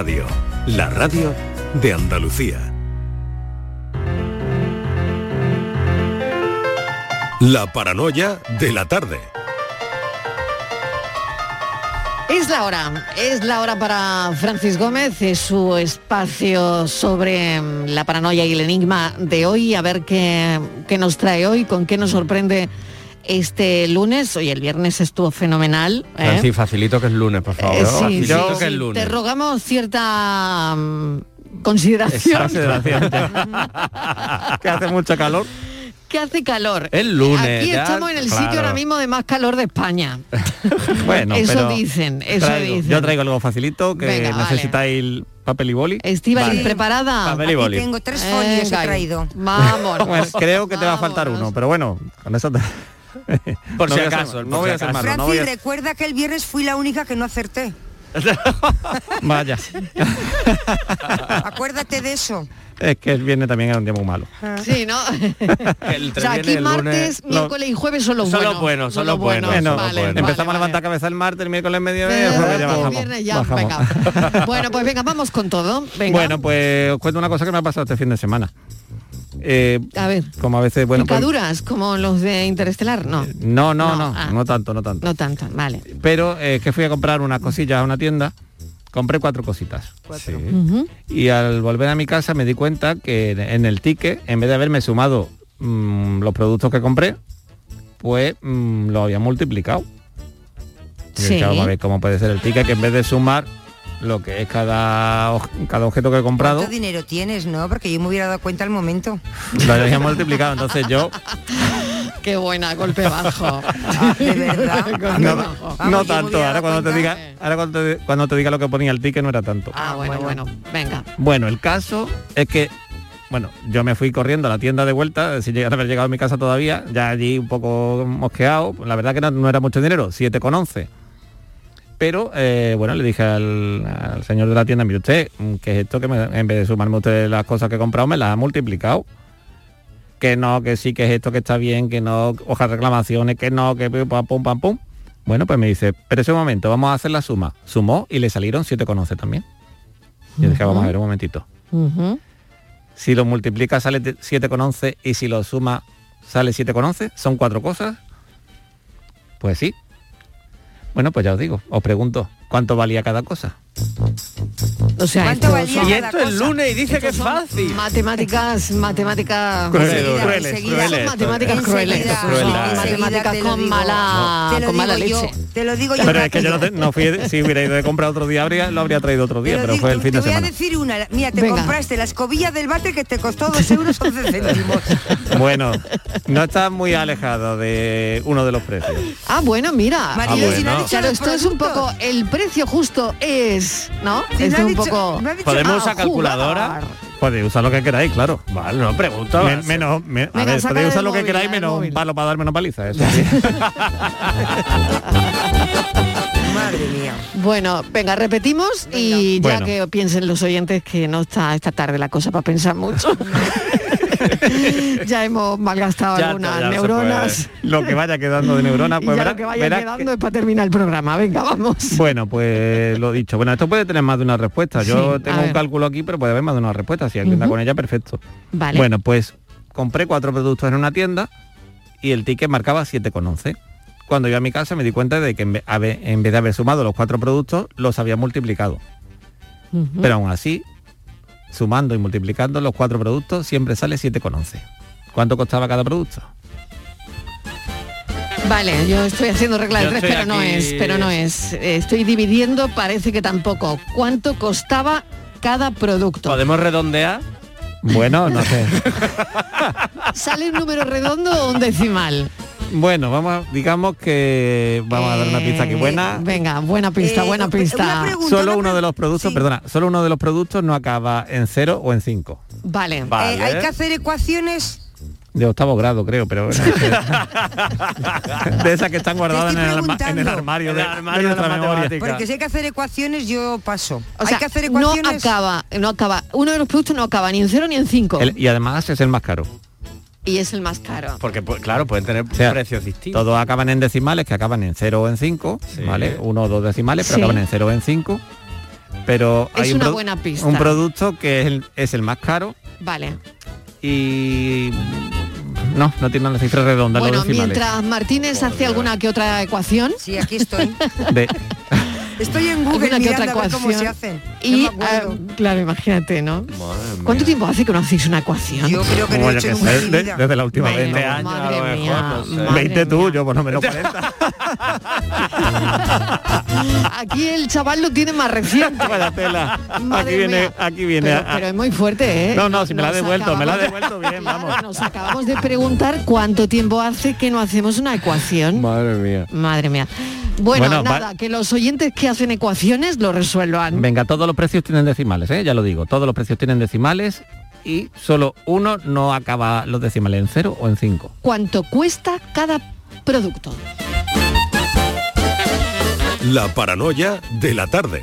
Radio, la radio de Andalucía. La paranoia de la tarde. Es la hora, es la hora para Francis Gómez, es su espacio sobre mm, la paranoia y el enigma de hoy, a ver qué, qué nos trae hoy, con qué nos sorprende este lunes. Hoy el viernes estuvo fenomenal. ¿eh? Facilito que es lunes, por favor. Eh, sí, facilito sí, que es lunes. Te rogamos cierta mm, consideración. Consideración. que hace mucho calor. que hace calor. El lunes, Aquí ya, estamos en el claro. sitio ahora mismo de más calor de España. Bueno, Eso pero dicen, eso traigo- dicen. Yo traigo algo facilito que Venga, vale. necesitáis papel y boli. Estíbaliz, Vale. ¿preparada? Papel y boli. Tengo tres folios he traído. Bueno, creo que te va a faltar uno, pero bueno, con eso te... Por No si acaso, no voy a ser malo, no Francis, recuerda que el viernes fui la única que no acerté. Vaya. Acuérdate de eso. Es que el viernes también era un día muy malo. Sí, ¿no? El o sea, aquí el martes, lunes- miércoles y jueves son los Son buenos. los buenos, son los buenos. Bueno, Vale, empezamos vale, a vale. levantar cabeza el martes, el miércoles, mediodía, y el Eh, jueves ya bajamos. viernes ya, bajamos. venga. Bueno, pues venga, vamos con todo. Venga. Bueno, pues os cuento una cosa que me ha pasado este fin de semana. Eh, a ver, como a veces, bueno, pues- picaduras como los de Interestelar, no. no, no, No, no, ah. no tanto, no tanto. No tanto, vale. Pero eh, es que fui a comprar unas cosillas a una tienda, compré cuatro cositas. Sí. Y al volver a mi casa me di cuenta que en el ticket, en vez de haberme sumado mm, los productos que compré, pues mm, lo había multiplicado. Y Sí. dije, vamos a ver cómo puede ser el ticket que en vez de sumar lo que es cada, cada objeto que he comprado, ¿Cuánto dinero tienes, no? Porque yo me hubiera dado cuenta al momento. lo había multiplicado. Entonces yo Qué buena, golpe bajo. De verdad. Golpe no, bajo. Vamos, no tanto, ahora cuando te diga, ahora cuando te, cuando te diga lo que ponía el ticket no era tanto. Ah, bueno, bueno, venga. Bueno, el caso es que, bueno, yo me fui corriendo a la tienda de vuelta, sin llegar a haber llegado a mi casa todavía, ya allí un poco mosqueado, la verdad que no, no era mucho dinero, 7,11. Pero, eh, bueno, le dije al, al señor de la tienda, mire usted, que es esto que me- en vez de sumarme usted las cosas que he comprado, me las ha multiplicado. Que no, que sí, que es esto que está bien, que no, hojas reclamaciones, que no, que pum, pam, pum, pam, pum. Bueno, pues me dice, pero ese momento, vamos a hacer la suma. Sumó y le salieron 7,11 también. Yo dije, vamos a ver un momentito. Si lo multiplica sale te- 7,11 y si lo suma sale 7,11, son cuatro cosas. Pues sí. Bueno, pues ya os digo, os pregunto, ¿cuánto valía cada cosa? O sea, ¿Cuánto esto valía son- Y esto es lunes y dice que es fácil. Matemáticas, matemáticas Crueles, enseguida, crueles, enseguida crueles. son matemáticas Enseguida, crueles. Matemáticas enseguida te lo con digo. mala, Te lo con mala leche. Te lo digo yo. Pero es que yo no, rápido. te- no fui, si hubiera ido de comprar otro día, habría, lo habría traído otro día, pero digo, fue el fin de te voy semana. a decir una. Mira, te Venga. compraste la escobilla del váter que te costó 2 euros 11 céntimos. Bueno, no está muy alejado de uno de los precios. Ah, bueno, mira. Marilo, Ah, si no ha bueno. Claro, esto es un poco, el precio justo es, ¿no? Ha es un dicho- poco... ¿Podemos a usar calculadora? Podéis usar lo que queráis, claro. Vale, no pregunto. Men- menos, me- a Venga, ver, podéis usar lo que queráis, menos un palo para dar menos paliza. Eso sí. Madre mía. Bueno, venga, repetimos y ya Bueno. que piensen los oyentes que no está esta tarde la cosa para pensar mucho. ya hemos malgastado Ya algunas ya neuronas. lo que vaya quedando de neuronas, y pues ya verás- lo que vaya quedando que- es para terminar el programa. Venga, vamos. Bueno, pues lo dicho. Bueno, esto puede tener más de una respuesta. Yo Sí, tengo a un cálculo aquí, pero puede haber más de una respuesta. Si alguien da Ujú. con ella, perfecto. Vale. Bueno, pues compré cuatro productos en una tienda y el ticket marcaba 7,11. Cuando yo a mi casa me di cuenta de que en vez, de haber sumado los cuatro productos, los había multiplicado. Pero aún así, sumando y multiplicando los cuatro productos, siempre sale 7,11. ¿Cuánto costaba cada producto? Vale, yo estoy haciendo regla de tres, pero no es, pero no es. Estoy dividiendo, parece que tampoco. ¿Cuánto costaba cada producto? ¿Podemos redondear? Bueno, no sé. ¿Sale un número redondo o un decimal? Bueno, vamos, a- digamos que vamos a dar una pista aquí Eh, buena. Venga, buena pista, Eh, buena una pista. pregunta. Solo una uno de los productos, sí. perdona, solo uno de los productos no acaba en 0 o en 5. Vale. Vale. Eh, hay que hacer ecuaciones. De octavo grado, creo, pero... bueno, de esas que están guardadas en el, estoy arma- en el preguntando. armario de, En el armario de de nuestra memoria. Porque si hay que hacer ecuaciones, yo paso. O sea, hay que hacer no ecuaciones. acaba, no acaba. Uno de los productos no acaba ni en cero ni en cinco. El- y además es el más caro. Y es el más caro. Porque, pues, claro, pueden tener sea, precios distintos. Todos acaban en decimales que acaban en 0 o en 5, Sí. ¿vale? Uno o dos decimales, pero Sí. acaban en 0 o en 5. Pero Es hay un, una buena pista. un producto que es el, es el más caro Vale. y no, no tiene la cifra redonda Bueno, los decimales. mientras Martínez hace alguna que otra ecuación Sí, aquí estoy. De- Estoy en Google mirando otra a ver cómo se hacen. y No me ah, claro, imagínate, ¿no? ¿Cuánto tiempo hace que no hacéis una ecuación? Yo creo que no he hecho que nunca en de- desde la última Bueno, vez. ¿no? años, a madre lo mejor, mía, no sé. madre 20 tú, mía. yo por lo menos 40. Aquí el chaval lo tiene más reciente. Vaya tela. Madre Aquí viene, mía. aquí viene. Pero, a- pero es muy fuerte, ¿eh? No, no, si me la ha Nos devuelto, me la ha acabamos de- devuelto bien, vamos. Nos acabamos de preguntar cuánto tiempo hace que no hacemos una ecuación. Madre mía. Madre mía. Bueno, Bueno, va- nada, que los oyentes que hacen ecuaciones lo resuelvan. Venga, todos los precios tienen decimales, ¿eh? ya lo digo, todos los precios tienen decimales y solo uno no acaba los decimales en cero o en cinco. ¿Cuánto cuesta cada producto? La paranoia de la tarde.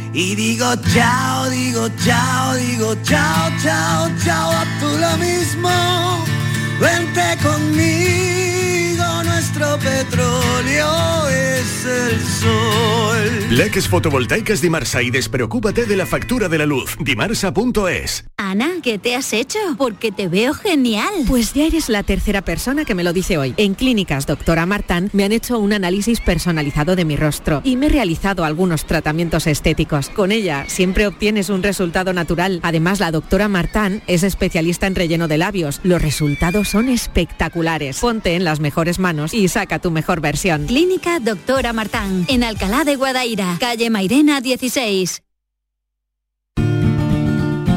y digo chao, digo chao, digo chao, chao, chao, a tú lo mismo. Vente conmigo, nuestro petróleo es el sol. Leques fotovoltaicas Dimarsa y despreocúpate de la factura de la luz. Dimarsa.es. Ana, ¿qué te has hecho? Porque te veo genial. Pues ya eres la tercera persona que me lo dice hoy. En Clínicas Doctora Martán me han hecho un análisis personalizado de mi rostro y me he realizado algunos tratamientos estéticos. Con ella siempre obtienes un resultado natural. Además, la doctora Martán es especialista en relleno de labios. Los resultados son espectaculares. Ponte en las mejores manos y saca tu mejor versión. Clínica Doctora Martán, en Alcalá de Guadaira, calle Mairena 16.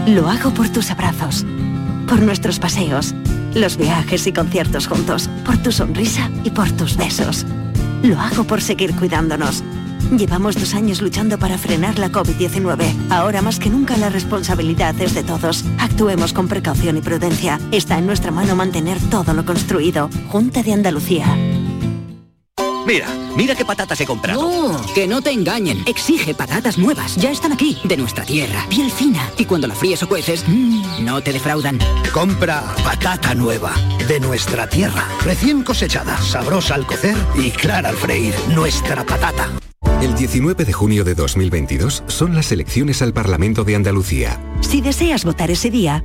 Lo hago por tus abrazos, por nuestros paseos, los viajes y conciertos juntos, por tu sonrisa y por tus besos. Lo hago por seguir cuidándonos. Llevamos dos años luchando para frenar la COVID-19. Ahora más que nunca la responsabilidad es de todos. Actuemos con precaución y prudencia. Está en nuestra mano mantener todo lo construido. Junta de Andalucía. Mira, mira qué patatas he comprado. No, que no te engañen. Exige patatas nuevas. Ya están aquí, de nuestra tierra. Piel fina. Y cuando la fríes o cueces, mmm, no te defraudan. Compra patata nueva, de nuestra tierra. Recién cosechada, sabrosa al cocer y clara al freír. Nuestra patata. El 19 de junio de 2022 son las elecciones al Parlamento de Andalucía. Si deseas votar ese día,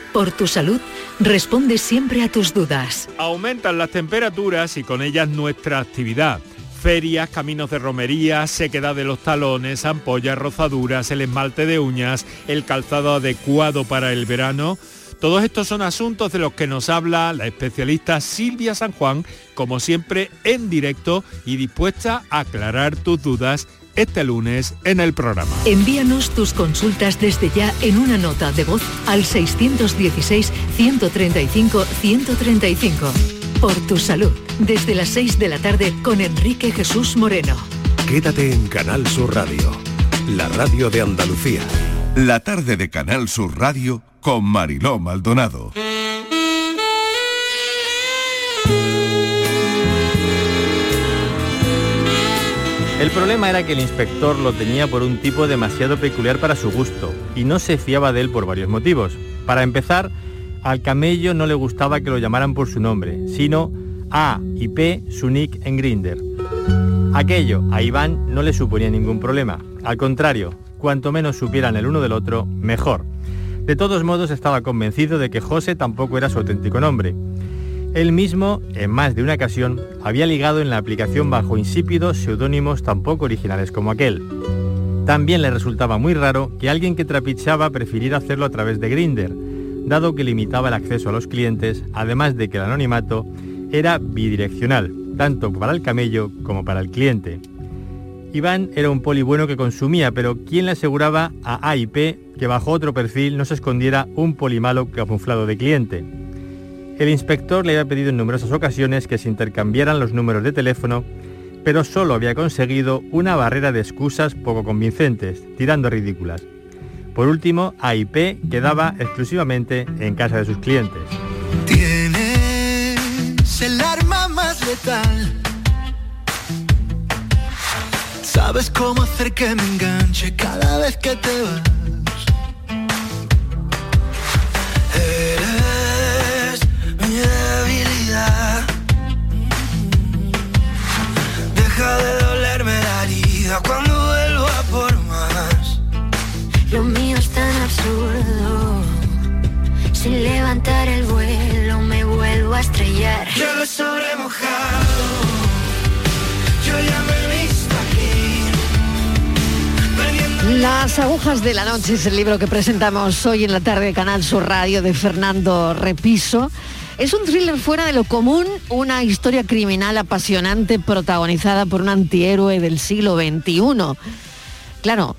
por tu salud, responde siempre a tus dudas. Aumentan las temperaturas y con ellas nuestra actividad. Ferias, caminos de romería, sequedad de los talones, ampollas, rozaduras, el esmalte de uñas, el calzado adecuado para el verano. Todos estos son asuntos de los que nos habla la especialista Silvia San Juan, como siempre en directo y dispuesta a aclarar tus dudas este lunes en el programa. Envíanos tus consultas desde ya en una nota de voz al 616-135-135. Por tu salud, desde las 6 de la tarde con Enrique Jesús Moreno. Quédate en Canal Sur Radio, la radio de Andalucía. La tarde de Canal Sur Radio con Mariló Maldonado. El problema era que el inspector lo tenía por un tipo demasiado peculiar para su gusto y no se fiaba de él por varios motivos. Para empezar, al camello no le gustaba que lo llamaran por su nombre, sino A y P su nick en Grinder. Aquello a Iván no le suponía ningún problema. Al contrario, cuanto menos supieran el uno del otro, mejor. De todos modos estaba convencido de que José tampoco era su auténtico nombre. Él mismo, en más de una ocasión, había ligado en la aplicación bajo insípidos seudónimos tan poco originales como aquel. También le resultaba muy raro que alguien que trapichaba prefiriera hacerlo a través de Grinder, dado que limitaba el acceso a los clientes, además de que el anonimato era bidireccional, tanto para el camello como para el cliente. Iván era un poli bueno que consumía, pero ¿quién le aseguraba a AIP que bajo otro perfil no se escondiera un poli malo camuflado de cliente? El inspector le había pedido en numerosas ocasiones que se intercambiaran los números de teléfono, pero solo había conseguido una barrera de excusas poco convincentes, tirando ridículas. Por último, AIP quedaba exclusivamente en casa de sus clientes. Tienes el arma más letal. Sabes cómo hacer que me enganche cada vez que te vas. Absurdo. Sin levantar el vuelo me vuelvo a estrellar. Ya lo sobre mojado. Yo ya me he visto aquí. Las agujas de la noche es el libro que presentamos hoy en la tarde de Canal Sur Radio de Fernando Repiso. Es un thriller fuera de lo común, una historia criminal apasionante protagonizada por un antihéroe del siglo XXI. Claro,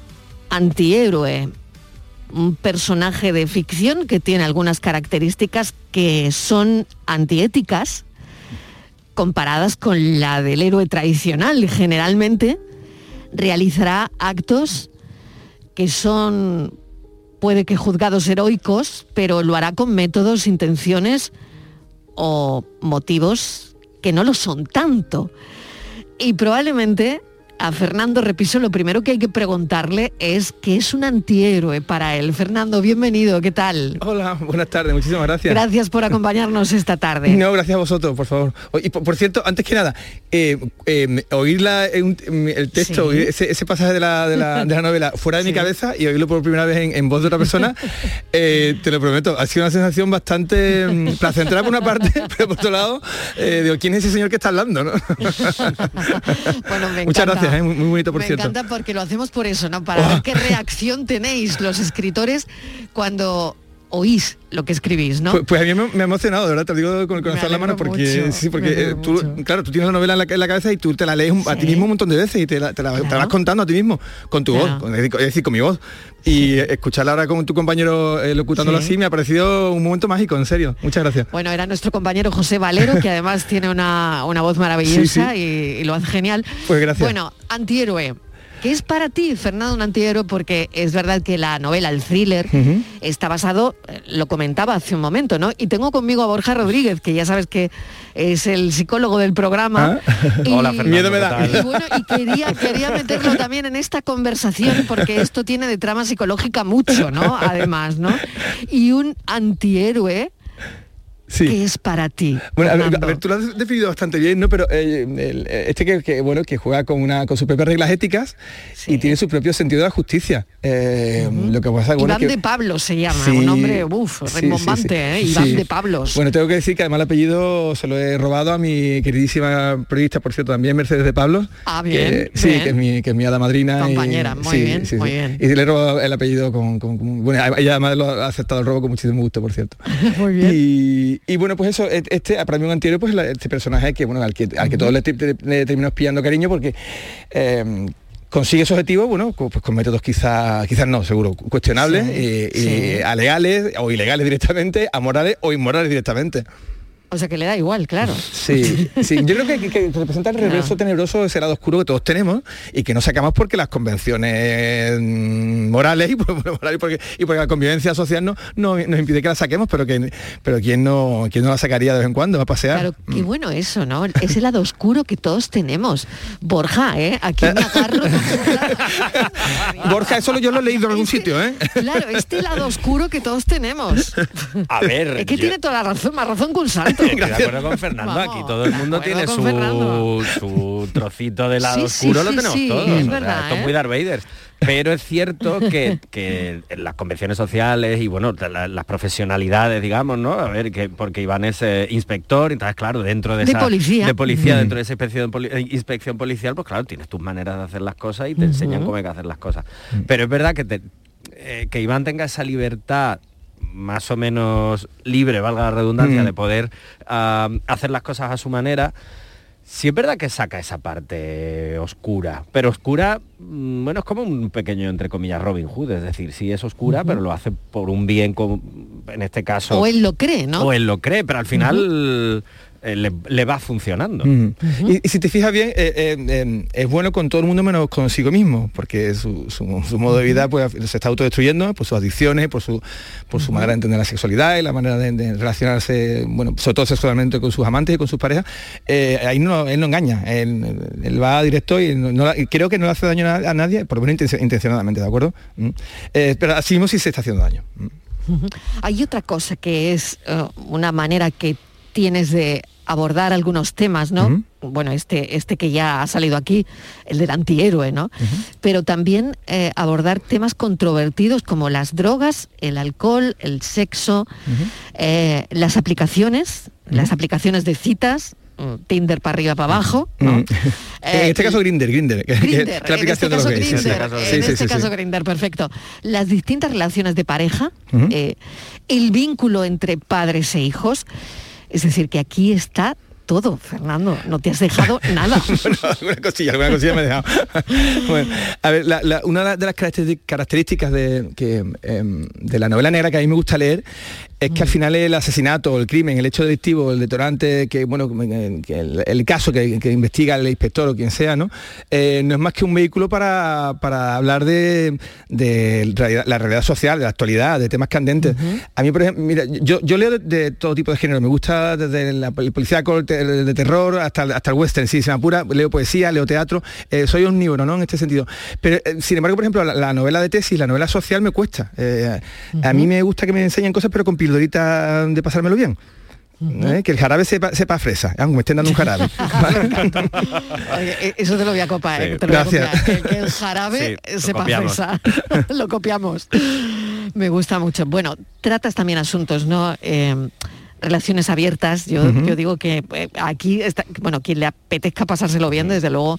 antihéroe, un personaje de ficción que tiene algunas características que son antiéticas comparadas con la del héroe tradicional. Generalmente realizará actos que son, puede que juzgados heroicos, pero lo hará con métodos, intenciones o motivos que no lo son tanto. Y probablemente a Fernando Repiso lo primero que hay que preguntarle es qué es un antihéroe para él. Fernando, bienvenido, ¿qué tal? Hola, buenas tardes, muchísimas gracias. Gracias por acompañarnos esta tarde. No, gracias a vosotros, por favor. Y por, cierto, antes que nada, eh, eh, oír la- eh, un- el texto, Sí. ese, ese pasaje de la, de la- de la novela fuera de mi cabeza y oírlo por primera vez en, en voz de otra persona, eh, te lo prometo, ha sido una sensación bastante mm, placentera por una parte, pero por otro lado, digo, ¿quién es ese señor que está hablando? no? Bueno, me Muchas encanta. Gracias, eh, muy, muy bonito, por Me cierto. encanta porque lo hacemos por eso, ¿no? Para ver qué reacción tenéis los escritores cuando oís lo que escribís, ¿no? Pues, pues a mí me, me ha emocionado, de verdad, te lo digo con el corazón en la mano, porque mucho, sí, porque eh, tú, claro, tú tienes la novela en la, en la cabeza y tú te la lees un- a ti mismo un montón de veces y te la, te la- te la vas contando a ti mismo, con tu Claro. voz, con- es decir, con mi voz. Y escucharla ahora con tu compañero eh, locutándolo Sí. así me ha parecido un momento mágico, en serio. Muchas gracias. Bueno, era nuestro compañero José Valero, que además tiene una, una voz maravillosa Sí, Y, y lo hace genial. Pues gracias. Bueno, antihéroe. ¿Qué es para ti, Fernando, un antihéroe? Porque es verdad que la novela, el thriller, está basado, eh, lo comentaba hace un momento, ¿no? Y tengo conmigo a Borja Rodríguez, que ya sabes que es el psicólogo del programa. Y- Hola, Fernando, Miedo me da. Y bueno, y quería, quería meterlo también en esta conversación, porque esto tiene de trama psicológica mucho, ¿no? Además, ¿no? Y un antihéroe, Sí. ¿qué es para ti? Bueno, a ver, Fernando? a ver, tú lo has definido bastante bien, ¿no? Pero eh, el- este que, que, bueno que juega con una con sus propias reglas éticas y tiene su propio sentido de la justicia. Eh, Lo que pasa bueno, Iván que- de Pablo se llama, Sí, un hombre, uff, rembombante. ¿eh? Iván de Pablos. Bueno, tengo que decir que además el apellido se lo he robado a mi queridísima periodista, por cierto, también Mercedes de Pablos. Ah, bien, que- sí, que es mi, que es mi hada madrina. y- Compañera, muy bien, muy bien. Y le he robado el apellido con, con- con- bueno, ella además lo ha aceptado el robo con muchísimo gusto, por cierto. Muy bien. Y, y bueno, pues eso, e- este, para mí un antihéroe, pues la- este personaje que, bueno, al que, al que todos le, le terminamos pillando cariño porque eh, consigue su objetivo, bueno, pues con métodos quizás, quizás no, seguro, cuestionables, Sí, y, y sí. a legales o ilegales directamente, a morales o inmorales directamente. O sea que le da igual, claro. Sí, sí. Yo creo que, que- que representa el reverso tenebroso, ese lado oscuro que todos tenemos y que no sacamos porque las convenciones mm, morales y, porque, y porque la convivencia social no, no nos impide que la saquemos, pero que pero quién no quién no la sacaría de vez en cuando a pasear. Claro, qué bueno eso, ¿no? Es el lado oscuro que todos tenemos. Borja, ¿eh? Aquí me agarro. Borja, eso yo lo he leído en algún sitio, ¿eh? Claro, este lado oscuro que todos tenemos. A ver, Es que yo- tiene toda la razón, más razón que un santo. Estoy de acuerdo con Fernando, Vamos, aquí todo el mundo tiene su, su trocito de lado Sí, sí, oscuro, lo sí, tenemos sí, todos. es o sea, verdad, esto ¿eh? es muy Darth Vader. Pero es cierto que, que las convenciones sociales y bueno, la- las profesionalidades, digamos, ¿no? A ver, que porque Iván es eh, inspector, entonces claro, dentro de, De esa policía. de policía, Mm. dentro de esa inspección, poli- eh, inspección policial, pues claro, tienes tus maneras de hacer las cosas y te enseñan Ujú. cómo hay que hacer las cosas. Pero es verdad que te- eh, que Iván tenga esa libertad más o menos libre, valga la redundancia, Mm. de poder hacer las cosas a su manera, sí es verdad que saca esa parte oscura, pero oscura, mm, bueno, es como un pequeño, entre comillas, Robin Hood, es decir, sí es oscura, pero lo hace por un bien, como, en este caso... O él lo cree, ¿no? O él lo cree, pero al final eh, le, le va funcionando. Y, y si te fijas bien, eh, eh, eh, es bueno con todo el mundo menos consigo mismo, porque su, su- su modo de vida pues, se está autodestruyendo por sus adicciones, por su, por su manera de entender la sexualidad y la manera de, de relacionarse, bueno, sobre todo sexualmente con sus amantes y con sus parejas. Eh, ahí no, él no engaña, él, él va directo y, no- no la- y creo que no le hace daño a, a nadie, por lo menos intencio- intencionadamente, ¿de acuerdo? Mm. Eh, pero así mismo sí se está haciendo daño. Ujú. Hay otra cosa que es una manera que tienes de abordar algunos temas, ¿no? Bueno, este, este que ya ha salido aquí, el del antihéroe, ¿no? Pero también eh, abordar temas controvertidos como las drogas, el alcohol, el sexo, eh, las aplicaciones, las aplicaciones de citas, mm, Tinder para arriba, para abajo, ¿no? Mm. en este caso Grinder, Grinder, la en este aplicación de caso los gays. sí, sí. Grindr, Sí, en sí, este sí, caso sí. Grindr, perfecto. Las distintas relaciones de pareja, eh, el vínculo entre padres e hijos, es decir, que aquí está todo, Fernando, no te has dejado nada. bueno, alguna cosilla, alguna cosilla me he dejado. bueno, a ver, la- la- una de las características de, que, em, de la novela negra que a mí me gusta leer es que al final el asesinato, el crimen, el hecho delictivo, el detonante, que bueno, que el, el caso que, que investiga el inspector o quien sea, ¿no? Eh, no es más que un vehículo para, para hablar de, de realidad- la realidad social, de la actualidad, de temas candentes. A mí, por ejemplo, mira, yo, yo leo de, de todo tipo de género, me gusta desde la, el policíaco, el te- de terror, hasta, el- hasta el western, si se me apura, leo poesía, leo teatro, eh, soy omnívoro, ¿no? En este sentido. Pero, eh, sin embargo, por ejemplo, la, la novela de tesis, la novela social me cuesta. A mí me gusta que me enseñen cosas, pero con pildoritas de pasármelo bien. ¿Eh? Que el jarabe sepa, fresa, aunque me estén dando un jarabe. Oye, e- eso te lo voy a copiar, Sí. te lo voy a Gracias. copiar, que, que el jarabe Sí, sepa copiamos. fresa. lo copiamos. Me gusta mucho. Bueno, tratas también asuntos, ¿no? Eh, relaciones abiertas. Yo, yo digo que eh, aquí está, bueno, quien le apetezca pasárselo bien, desde luego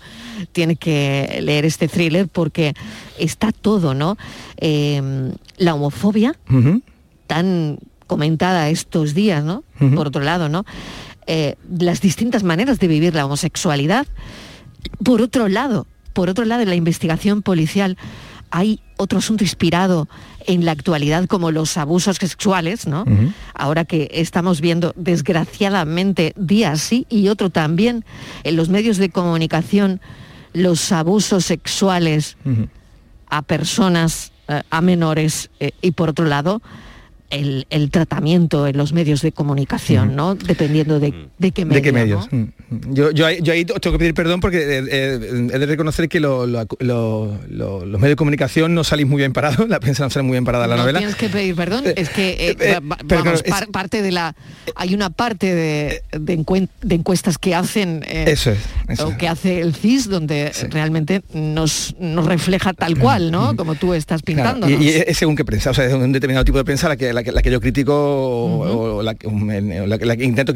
tiene que leer este thriller porque está todo, ¿no? Eh, la homofobia, tan comentada estos días, ¿no? Por otro lado, ¿no? Eh, las distintas maneras de vivir la homosexualidad. Por otro lado, por otro lado, en la investigación policial hay otro asunto inspirado en la actualidad como los abusos sexuales, ¿no? Ahora que estamos viendo desgraciadamente día sí y otro también en los medios de comunicación los abusos sexuales a personas, eh, a menores, eh, y por otro lado, el, el tratamiento en los medios de comunicación, ¿no? Dependiendo de, de qué medio. ¿De qué medios? Mm. Yo, yo, ahí, yo ahí tengo que pedir perdón porque eh, eh, he de reconocer que lo- lo- lo- lo- los medios de comunicación no salís muy bien parados, la prensa no sale muy bien parada la No novela. tienes que pedir perdón, es que eh, eh, va- va- pero vamos, claro, es- par- parte de la hay una parte de, de encuen- de encuestas que hacen eh, Eso es, eso o que hace el CIS donde realmente nos, nos refleja tal cual, ¿no? Como tú estás Claro, pintando. y, y es según qué prensa, o sea, es un determinado tipo de prensa la que, la que, la que yo critico o, o la, que- o la que- la que intento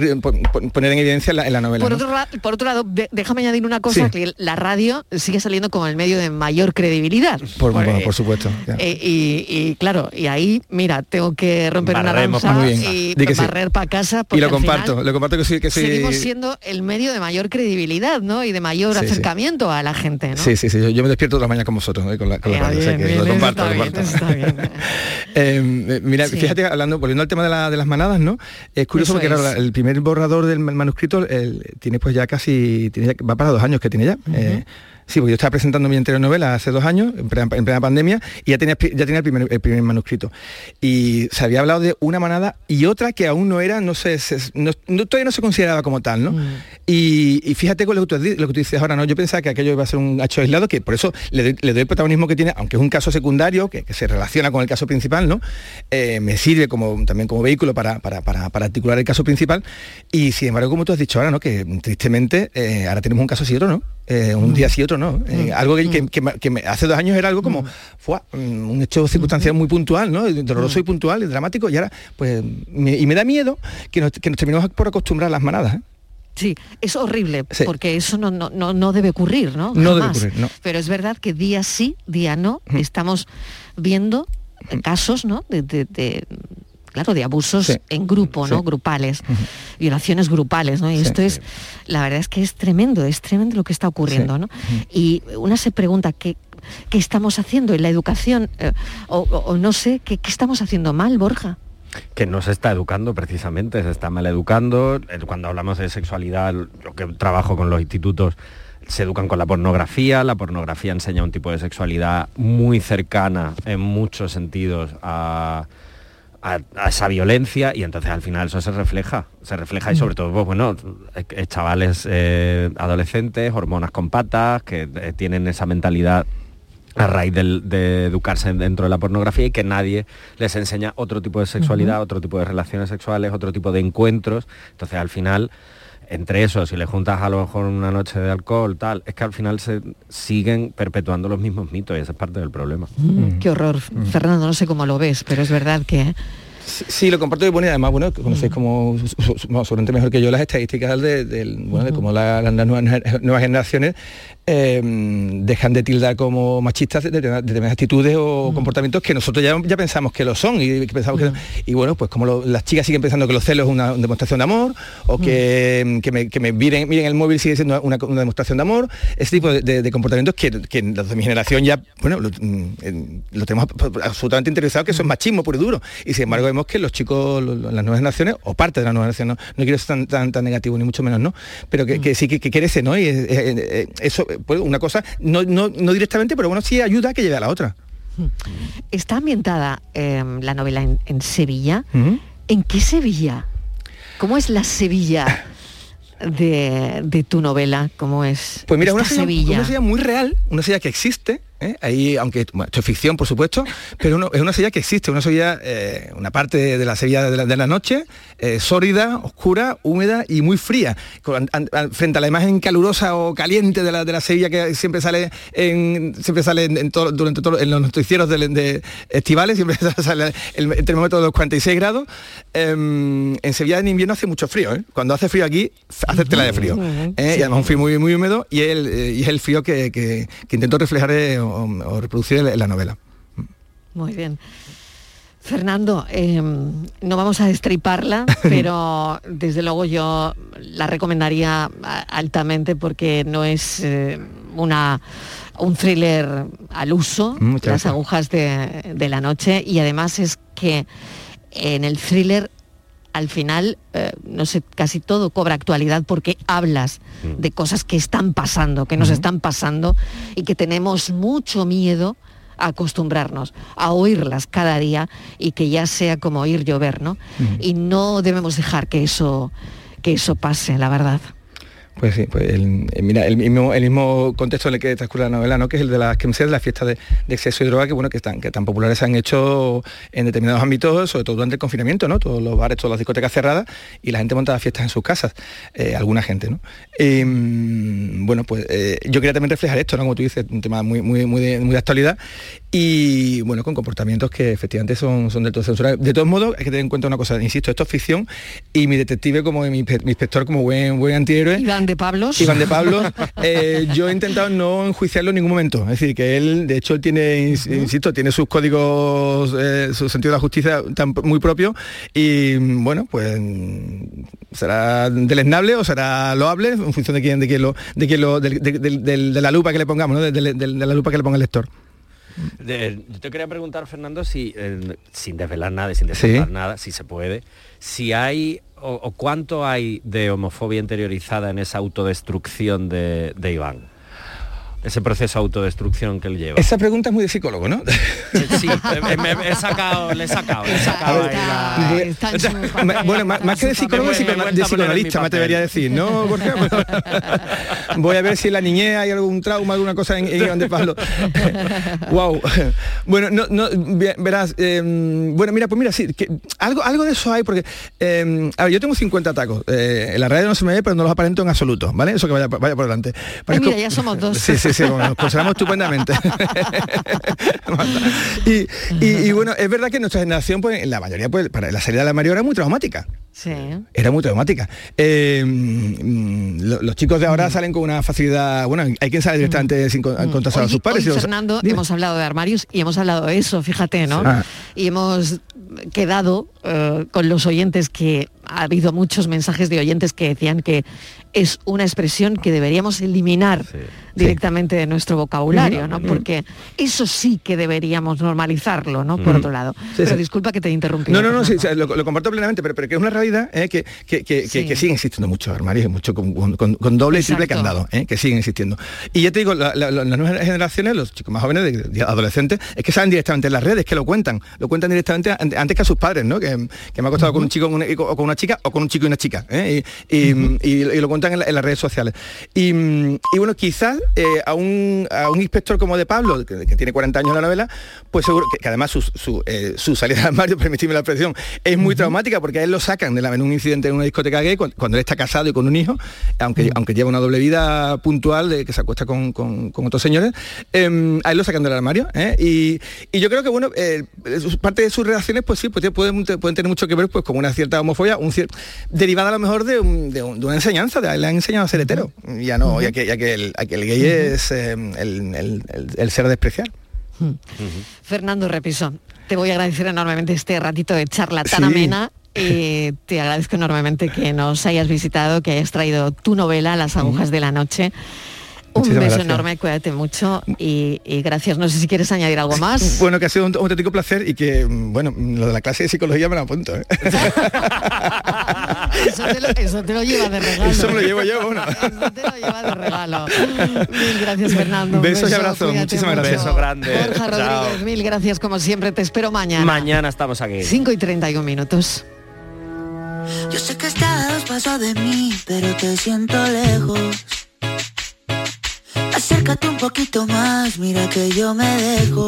poner en evidencia en la, en la novela. Por ¿no? otro, ra- por otro lado, de- déjame añadir una cosa, Sí. que la radio sigue saliendo como el medio de mayor credibilidad. Por, Porque, bueno, por supuesto. eh, y, y, claro, y ahí, mira, tengo que romper Barremos una lanza y que sí. barrer para casa. Y porque lo comparto, final lo comparto que soy Seguimos siendo el medio de mayor credibilidad, ¿no? Y de mayor Sí, sí. acercamiento a la gente, ¿no? Sí, sí, sí, yo, yo me despierto todas las mañanas con vosotros, ¿eh? con la, con la radio, o sea bien, que bien, lo eso comparto, está lo bien, comparto. eso está bien. Eh, mira, Sí. Fíjate, hablando, volviendo al tema de, la- de las manadas, ¿no? Es curioso Eso porque es. claro, el primer borrador del ma- manuscrito el- tiene pues ya casi, tiene ya- va para dos años que tiene ya. Eh, sí, porque yo estaba presentando mi anterior novela hace dos años, en plena, en plena pandemia, y ya tenía, ya tenía el, primer, el primer manuscrito. Y se había hablado de una manada y otra que aún no era, no sé, se- no- no- todavía no se consideraba como tal, ¿no? Y, y fíjate con lo que, tú, lo que tú dices ahora, ¿no? Yo pensaba que aquello iba a ser un hecho aislado, que por eso le doy, le doy el protagonismo que tiene, aunque es un caso secundario, que, que se relaciona con el caso principal, ¿no? Eh, me sirve como, también como vehículo para, para- para- para articular el caso principal. Y sin embargo, como tú has dicho ahora, ¿no? Que tristemente eh, ahora tenemos un caso sí y otro, ¿no? Eh, un día sí y otro, ¿no? Eh, algo que, que- que me- que me- hace dos años era algo como fue un hecho circunstancial muy puntual, ¿no? Doloroso y puntual y dramático. Y ahora, pues, me- y me da miedo que nos, que nos terminemos por acostumbrar a las manadas. ¿eh? Sí, es horrible, Sí. porque eso no, no, no, no debe ocurrir, ¿no? No debe Jamás. ocurrir, no. Pero es verdad que día sí, día no, estamos viendo casos, ¿no? De, de- de claro, de abusos en grupo, ¿no? Grupales, violaciones grupales, ¿no? Y esto es, la verdad es que es tremendo, es tremendo lo que está ocurriendo, ¿no? Y una se pregunta qué, qué estamos haciendo en la educación, eh, o, o no sé, ¿qué, qué estamos haciendo mal, Borja que no se está educando precisamente, se está mal educando. Eh, Cuando hablamos de sexualidad, lo que trabajo con los institutos, se educan con la pornografía, la pornografía enseña un tipo de sexualidad muy cercana en muchos sentidos a, a- a esa violencia y entonces al final eso se refleja, se refleja y sobre todo, pues, bueno, eh, chavales eh, adolescentes, hormonas con patas, que eh, tienen esa mentalidad a raíz de educarse dentro de la pornografía y que nadie les enseña otro tipo de sexualidad, otro tipo de relaciones sexuales, otro tipo de encuentros. Entonces al final, entre eso, si le juntas a lo mejor una noche de alcohol, tal, es que al final se siguen perpetuando los mismos mitos y esa es parte del problema. Mm, Qué horror, Fernando, no sé cómo lo ves, pero es verdad que... Sí, sí, lo comparto y bueno, y además, bueno, conocéis como su- su- bueno, seguramente mejor que yo las estadísticas de, del- bueno, de cómo la- las nuevas, nuevas generaciones eh, dejan de tildar como machistas de, determinadas- actitudes o comportamientos que nosotros ya, ya pensamos que lo son y que pensamos que y bueno, pues como lo- las chicas siguen pensando que los celos es una demostración de amor o que, que me, que me miren, miren el móvil sigue siendo una, una demostración de amor, ese tipo de, de- de comportamientos que, que los de mi generación ya, bueno, lo, mm, lo tenemos absolutamente interesado que eso es machismo puro y duro. Y sin embargo vemos que los chicos, lo- las nuevas generaciones, o parte de las nuevas generaciones, no, no quiero ser tan, tan, tan negativo ni mucho menos, ¿no? Pero que, que sí que, que crece, ¿no? Y eso, pues, una cosa, no, no, no directamente, pero bueno, sí ayuda a que llegue a la otra. Está ambientada eh, la novela en, en Sevilla. ¿En qué Sevilla? ¿Cómo es la Sevilla de, de tu novela? ¿Cómo es Pues mira, esta una Sevilla, Sevilla? una Sevilla muy real, una Sevilla que existe, ¿eh? ahí, aunque bueno, esto es ficción, por supuesto, pero uno- es una Sevilla que existe, una Sevilla, eh, una parte de, la Sevilla de la, de la noche, eh, sólida, oscura, húmeda y muy fría, con- an- an- frente a la imagen calurosa o caliente de la, de la Sevilla que siempre sale en, siempre sale en, en todo- durante todo, en los noticieros de, de estivales, siempre sale el, el termómetro de los 46 grados. Em, en Sevilla en invierno hace mucho frío, cuando hace frío aquí, hace tela de frío. Y además un frío muy, muy húmedo y, el, y es el frío que, que- que intento reflejar o, o reproducir en la- novela. Muy bien. Fernando, eh, no vamos a destriparla, pero desde luego yo la recomendaría altamente porque no es eh, una un thriller al uso, Mm, muchas las gracias. agujas de, de la noche, y además es que en el thriller al final, eh, no sé, casi todo cobra actualidad porque hablas de cosas que están pasando, que nos están pasando y que tenemos mucho miedo a acostumbrarnos, a oírlas cada día y que ya sea como oír llover, ¿no? Y no debemos dejar que eso, que eso pase, la verdad. Pues sí, pues el, eh, mira, el mismo, el mismo contexto en el que transcurre la novela, ¿no? que es el de las que de las fiestas de, exceso y droga, que bueno, que están, que tan populares se han hecho en determinados ámbitos, sobre todo durante el confinamiento, ¿no? Todos los bares, todas las discotecas cerradas, y la gente montaba fiestas en sus casas, eh, alguna gente, ¿no? Eh, bueno, pues eh, yo quería también reflejar esto, ¿no? Como tú dices, un tema muy, muy, muy, de, muy de actualidad, y bueno, con comportamientos que efectivamente son, son del todo censurables. De todos modos, hay que tener en cuenta una cosa, insisto, esto es ficción, y mi detective como mi, mi inspector como buen, buen antihéroe, de Pablos. Iván de Pablo, eh, yo he intentado no enjuiciarlo en ningún momento. Es decir, que él, de hecho, él tiene, ins- insisto, tiene sus códigos, eh, su sentido de la justicia tan muy propio y bueno, pues será deleznable o será loable en función de quién, de quién lo, de quién lo, de, la lupa que le pongamos, ¿no? de, de- de la lupa que le ponga el lector. De- yo te quería preguntar, Fernando, si, eh, sin desvelar nada y sin desvelar nada, si se puede, si hay o, cuánto hay de homofobia interiorizada en esa autodestrucción de, de Iván. Ese proceso de autodestrucción que él lleva. Esa pregunta es muy de psicólogo, ¿no? Sí, me- me- me he sacado, le he sacado, le he sacado ahí la- bueno, más, más que de psicólogo, Me a de psicoanalista, me papel. atrevería a decir, ¿no, Jorge? Voy a ver si en la niñez hay algún trauma, alguna cosa en, en Iván de Pablo. wow. Bueno, no, no, ve- verás, eh, bueno, mira, pues mira, sí, que algo, algo de eso hay, porque, eh, a ver, yo tengo 50 tacos, eh, en la radio no se me ve, pero no los aparento en absoluto, ¿vale? Eso que vaya, vaya por delante. Pues Parezco- mira, ya somos dos. Sí, sí, sí, bueno, nos conservamos estupendamente. y, y- y bueno, es verdad que nuestra generación, pues, en la mayoría, pues, para la salida de la Mario era muy traumática. Sí. Era muy traumática. Eh, mm, lo- los chicos de ahora salen con una facilidad, bueno, hay quien sale directamente sin con- contactar a sus padres. hoy, Fernando, Dime. hemos hablado de armarios y hemos hablado de eso, fíjate, ¿no? Sí. Ah. Y hemos quedado eh, con los oyentes que ha habido muchos mensajes de oyentes que decían que es una expresión que deberíamos eliminar directamente de nuestro vocabulario, ¿no? Porque eso sí que deberíamos normalizarlo, ¿no? Por otro lado. Pero disculpa que te interrumpí. No, no, no, lo, lo comparto plenamente, pero, pero que es una realidad ¿eh? que, que, que, que- Sí. que siguen existiendo muchos armarios mucho con, con- con- con doble y triple candado, ¿eh? que siguen existiendo. Y ya te digo, la- la- la- las nuevas generaciones, los chicos más jóvenes, de- de adolescentes, es que saben directamente en las redes, que lo cuentan, lo cuentan directamente an- antes que a sus padres, ¿no? Que, me ha costado con un chico con una- o con una chica o con un chico y una chica, ¿eh? y, y- y- y lo cuentan en, la- en las redes sociales. Y, bueno, quizás eh, a, un, a un inspector como de Pablo, que, que tiene 40 años en la novela, pues seguro que, que además su, su, eh, su salida al armario, permitidme la expresión, es muy traumática porque a él lo sacan de la, en un incidente en una discoteca gay cuando, cuando él está casado y con un hijo, aunque, aunque lleva una doble vida puntual de que se acuesta con, con- con otros señores, eh, a él lo sacan del armario. ¿eh? Y, y yo creo que bueno, eh, parte de sus reacciones pues sí, pues, pueden, pueden tener mucho que ver pues con una cierta homofobia, un cier- derivada a lo mejor de, un- de un- de una enseñanza, de, le han enseñado a ser hetero. Ya no, ya que, ya que el, ya que el gay es eh, el, el- el- ser despreciar. Fernando Repiso, te voy a agradecer enormemente este ratito de charla tan Sí. amena. y te agradezco enormemente que nos hayas visitado, que hayas traído tu novela, Las agujas de la noche. Un beso gracias. enorme, cuídate mucho y, y gracias. No sé si quieres añadir algo más. Bueno, que ha sido un, un auténtico placer y que, mm, bueno, lo de la clase de psicología me lo apunto. ¿eh? Eso te lo, eso te lo lleva de regalo. Eso me lo llevo yo, bueno. Eso te lo lleva de regalo. Mil gracias, Fernando. Besos y beso, abrazos, cuídate muchísimas mucho. gracias. Beso grande. Borja Chao. Rodríguez, mil gracias como siempre. Te espero mañana. Mañana estamos aquí. 5 y 31 minutos. Yo sé que estás a dos pasos de mí, pero te siento lejos. Acércate un poquito más, mira que yo me dejo.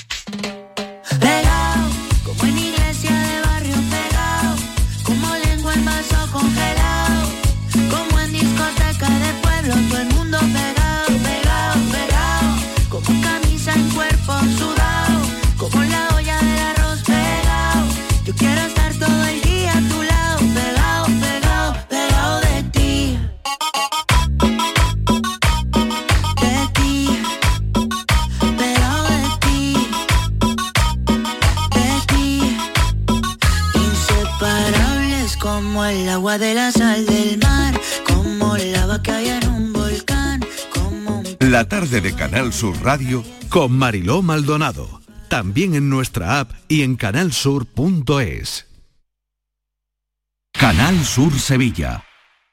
Como el agua de la sal del mar, como lava que hay en un volcán. La tarde de Canal Sur Radio con Mariló Maldonado. También en nuestra app y en canalsur.es. Canal Sur Sevilla.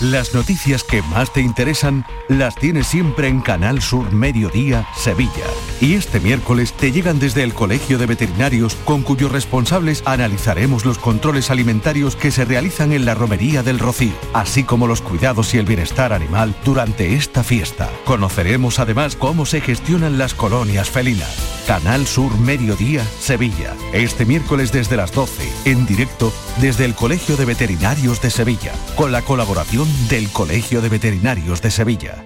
Las noticias que más te interesan las tienes siempre en Canal Sur Mediodía, Sevilla. Y este miércoles te llegan desde el Colegio de Veterinarios, con cuyos responsables analizaremos los controles alimentarios que se realizan en la Romería del Rocío, así como los cuidados y el bienestar animal durante esta fiesta. Conoceremos además cómo se gestionan las colonias felinas. Canal Sur Mediodía, Sevilla. Este miércoles desde las 12, en directo desde el Colegio de Veterinarios de Sevilla, con la colaboración del Colegio de Veterinarios de Sevilla.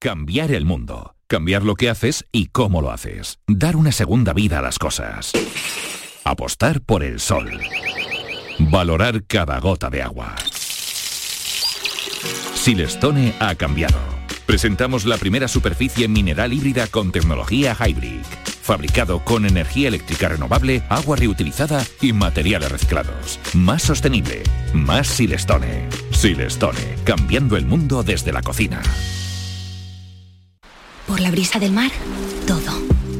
Cambiar el mundo. Cambiar lo que haces y cómo lo haces. Dar una segunda vida a las cosas. Apostar por el sol. Valorar cada gota de agua. Silestone ha cambiado. Presentamos la primera superficie mineral híbrida con tecnología Hybrid. Fabricado con energía eléctrica renovable, agua reutilizada y materiales reciclados. Más sostenible. Más Silestone. Silestone. Cambiando el mundo desde la cocina. Por la brisa del mar, todo.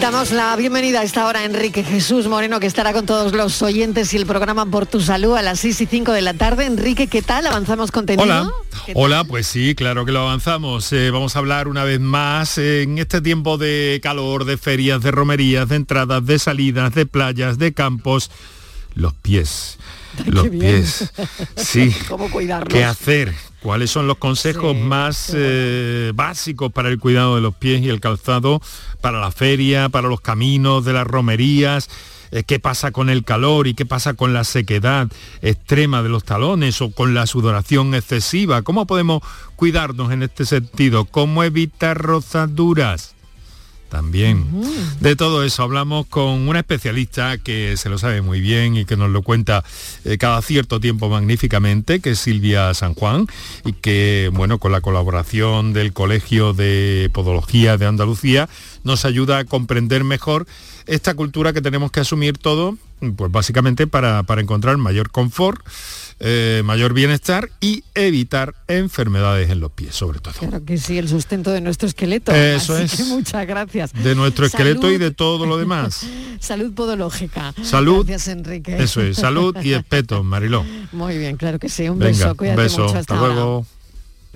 Damos la bienvenida a esta hora a Enrique Jesús Moreno, que estará con todos los oyentes y el programa Por tu Salud a las 6 y 5 de la tarde. Enrique, ¿qué tal? ¿Avanzamos contenido? Hola, hola, pues sí, claro que lo avanzamos. Eh, vamos a hablar una vez más eh, en este tiempo de calor, de ferias, de romerías, de entradas, de salidas, de playas, de campos, los pies. Los Qué bien. pies. Sí. ¿Cómo cuidarlos? ¿Qué hacer? ¿Cuáles son los consejos más eh, básicos para el cuidado de los pies y el calzado, para la feria, para los caminos de las romerías? Eh, ¿Qué pasa con el calor y qué pasa con la sequedad extrema de los talones o con la sudoración excesiva? ¿Cómo podemos cuidarnos en este sentido? ¿Cómo evitar rozaduras? También. De todo eso hablamos con una especialista que se lo sabe muy bien y que nos lo cuenta eh, cada cierto tiempo magníficamente, que es Silvia San Juan, y que, bueno, con la colaboración del Colegio de Podología de Andalucía, nos ayuda a comprender mejor esta cultura que tenemos que asumir todo, pues básicamente para, para encontrar mayor confort, eh, mayor bienestar y evitar enfermedades en los pies, sobre todo. Claro que sí, el sustento de nuestro esqueleto. Eso Así es. que muchas gracias. De nuestro esqueleto y de todo lo demás. Salud podológica. Salud. Gracias, Enrique. Eso es, salud y espeto, Mariló. Muy bien, claro que sí. Un Venga, beso, un cuídate beso, mucho. hasta luego.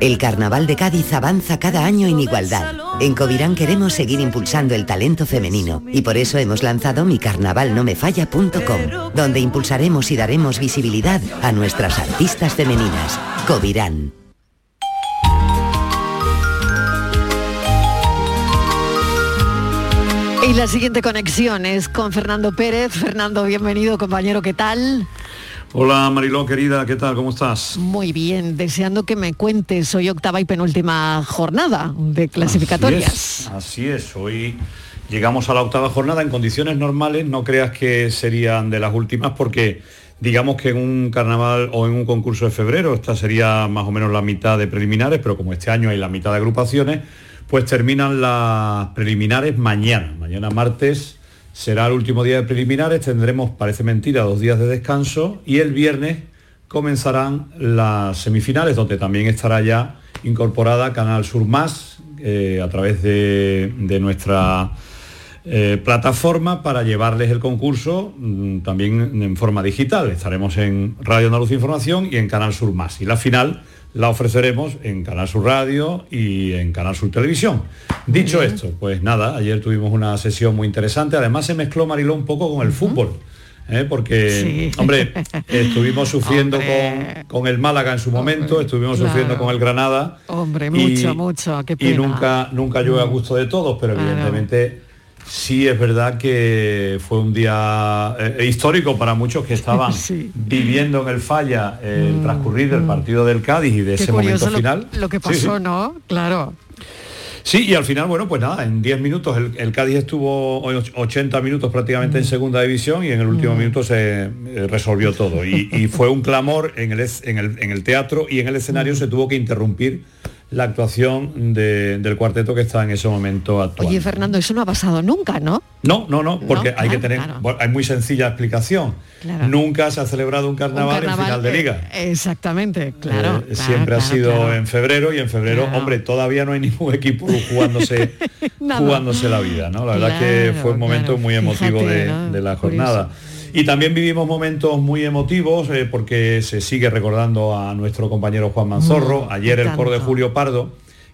El Carnaval de Cádiz avanza cada año en igualdad. En Covirán queremos seguir impulsando el talento femenino y por eso hemos lanzado micarnavalnomefalla.com, donde impulsaremos y daremos visibilidad a nuestras artistas femeninas. Covirán. Y la siguiente conexión es con Fernando Pérez. Fernando, bienvenido, compañero, ¿qué tal? Hola Mariló, querida, ¿qué tal? ¿Cómo estás? Muy bien, deseando que me cuentes hoy octava y penúltima jornada de clasificatorias. Así es, así es. Hoy llegamos a la octava jornada en condiciones normales, no creas que serían de las últimas porque digamos que en un carnaval o en un concurso de febrero, esta sería más o menos la mitad de preliminares, pero como este año hay la mitad de agrupaciones, pues terminan las preliminares mañana, mañana martes será el último día de preliminares, tendremos, parece mentira, dos días de descanso y el viernes comenzarán las semifinales, donde también estará ya incorporada Canal Sur Más eh, a través de, nuestra eh, plataforma para llevarles el concurso mm, también en forma digital. Estaremos en Radio Andalucía Información y en Canal Sur Más. Y la final la ofreceremos en Canal Sur Radio y en Canal Sur Televisión. Dicho esto, pues nada, ayer tuvimos una sesión muy interesante. Además se mezcló Mariló un poco con el fútbol. ¿eh? Porque, Sí. hombre, estuvimos sufriendo con, con el Málaga en su momento, estuvimos claro. sufriendo con el Granada. Hombre, Y- mucho, mucho, qué pena. y nunca, nunca llueve a gusto de todos, pero Claro. evidentemente sí es verdad que fue un día eh, histórico para muchos que estaban viviendo en el falla eh, el transcurrir del partido del Cádiz y de Mm. Qué ese momento lo, final. lo que pasó, sí. ¿no? Claro. Sí, y al final, bueno, pues nada, en 10 minutos el, el Cádiz estuvo och- 80 minutos prácticamente Mm. en segunda división y en el último minuto se eh, resolvió todo. Y, y fue un clamor en el, es- en, el, en el teatro y en el Mm. escenario se tuvo que interrumpir la actuación de- del cuarteto que está en ese momento actual. Oye, Fernando, eso no ha pasado nunca, ¿no? No, no, no, porque No, hay que tener, claro. hay muy sencilla explicación. Claro. Nunca se ha celebrado un carnaval, Un carnaval, en final de liga. exactamente, claro. Eh, claro, siempre ha sido en febrero y en febrero, hombre, todavía no hay ningún equipo jugándose, jugándose la vida, ¿no? La verdad que fue un momento muy emotivo Fíjate, de, ¿no? de la Curioso. Y también vivimos momentos muy emotivos eh, porque se sigue recordando a nuestro compañero Juan Manzorro. Mm, Ayer el coro de Julio Pardo,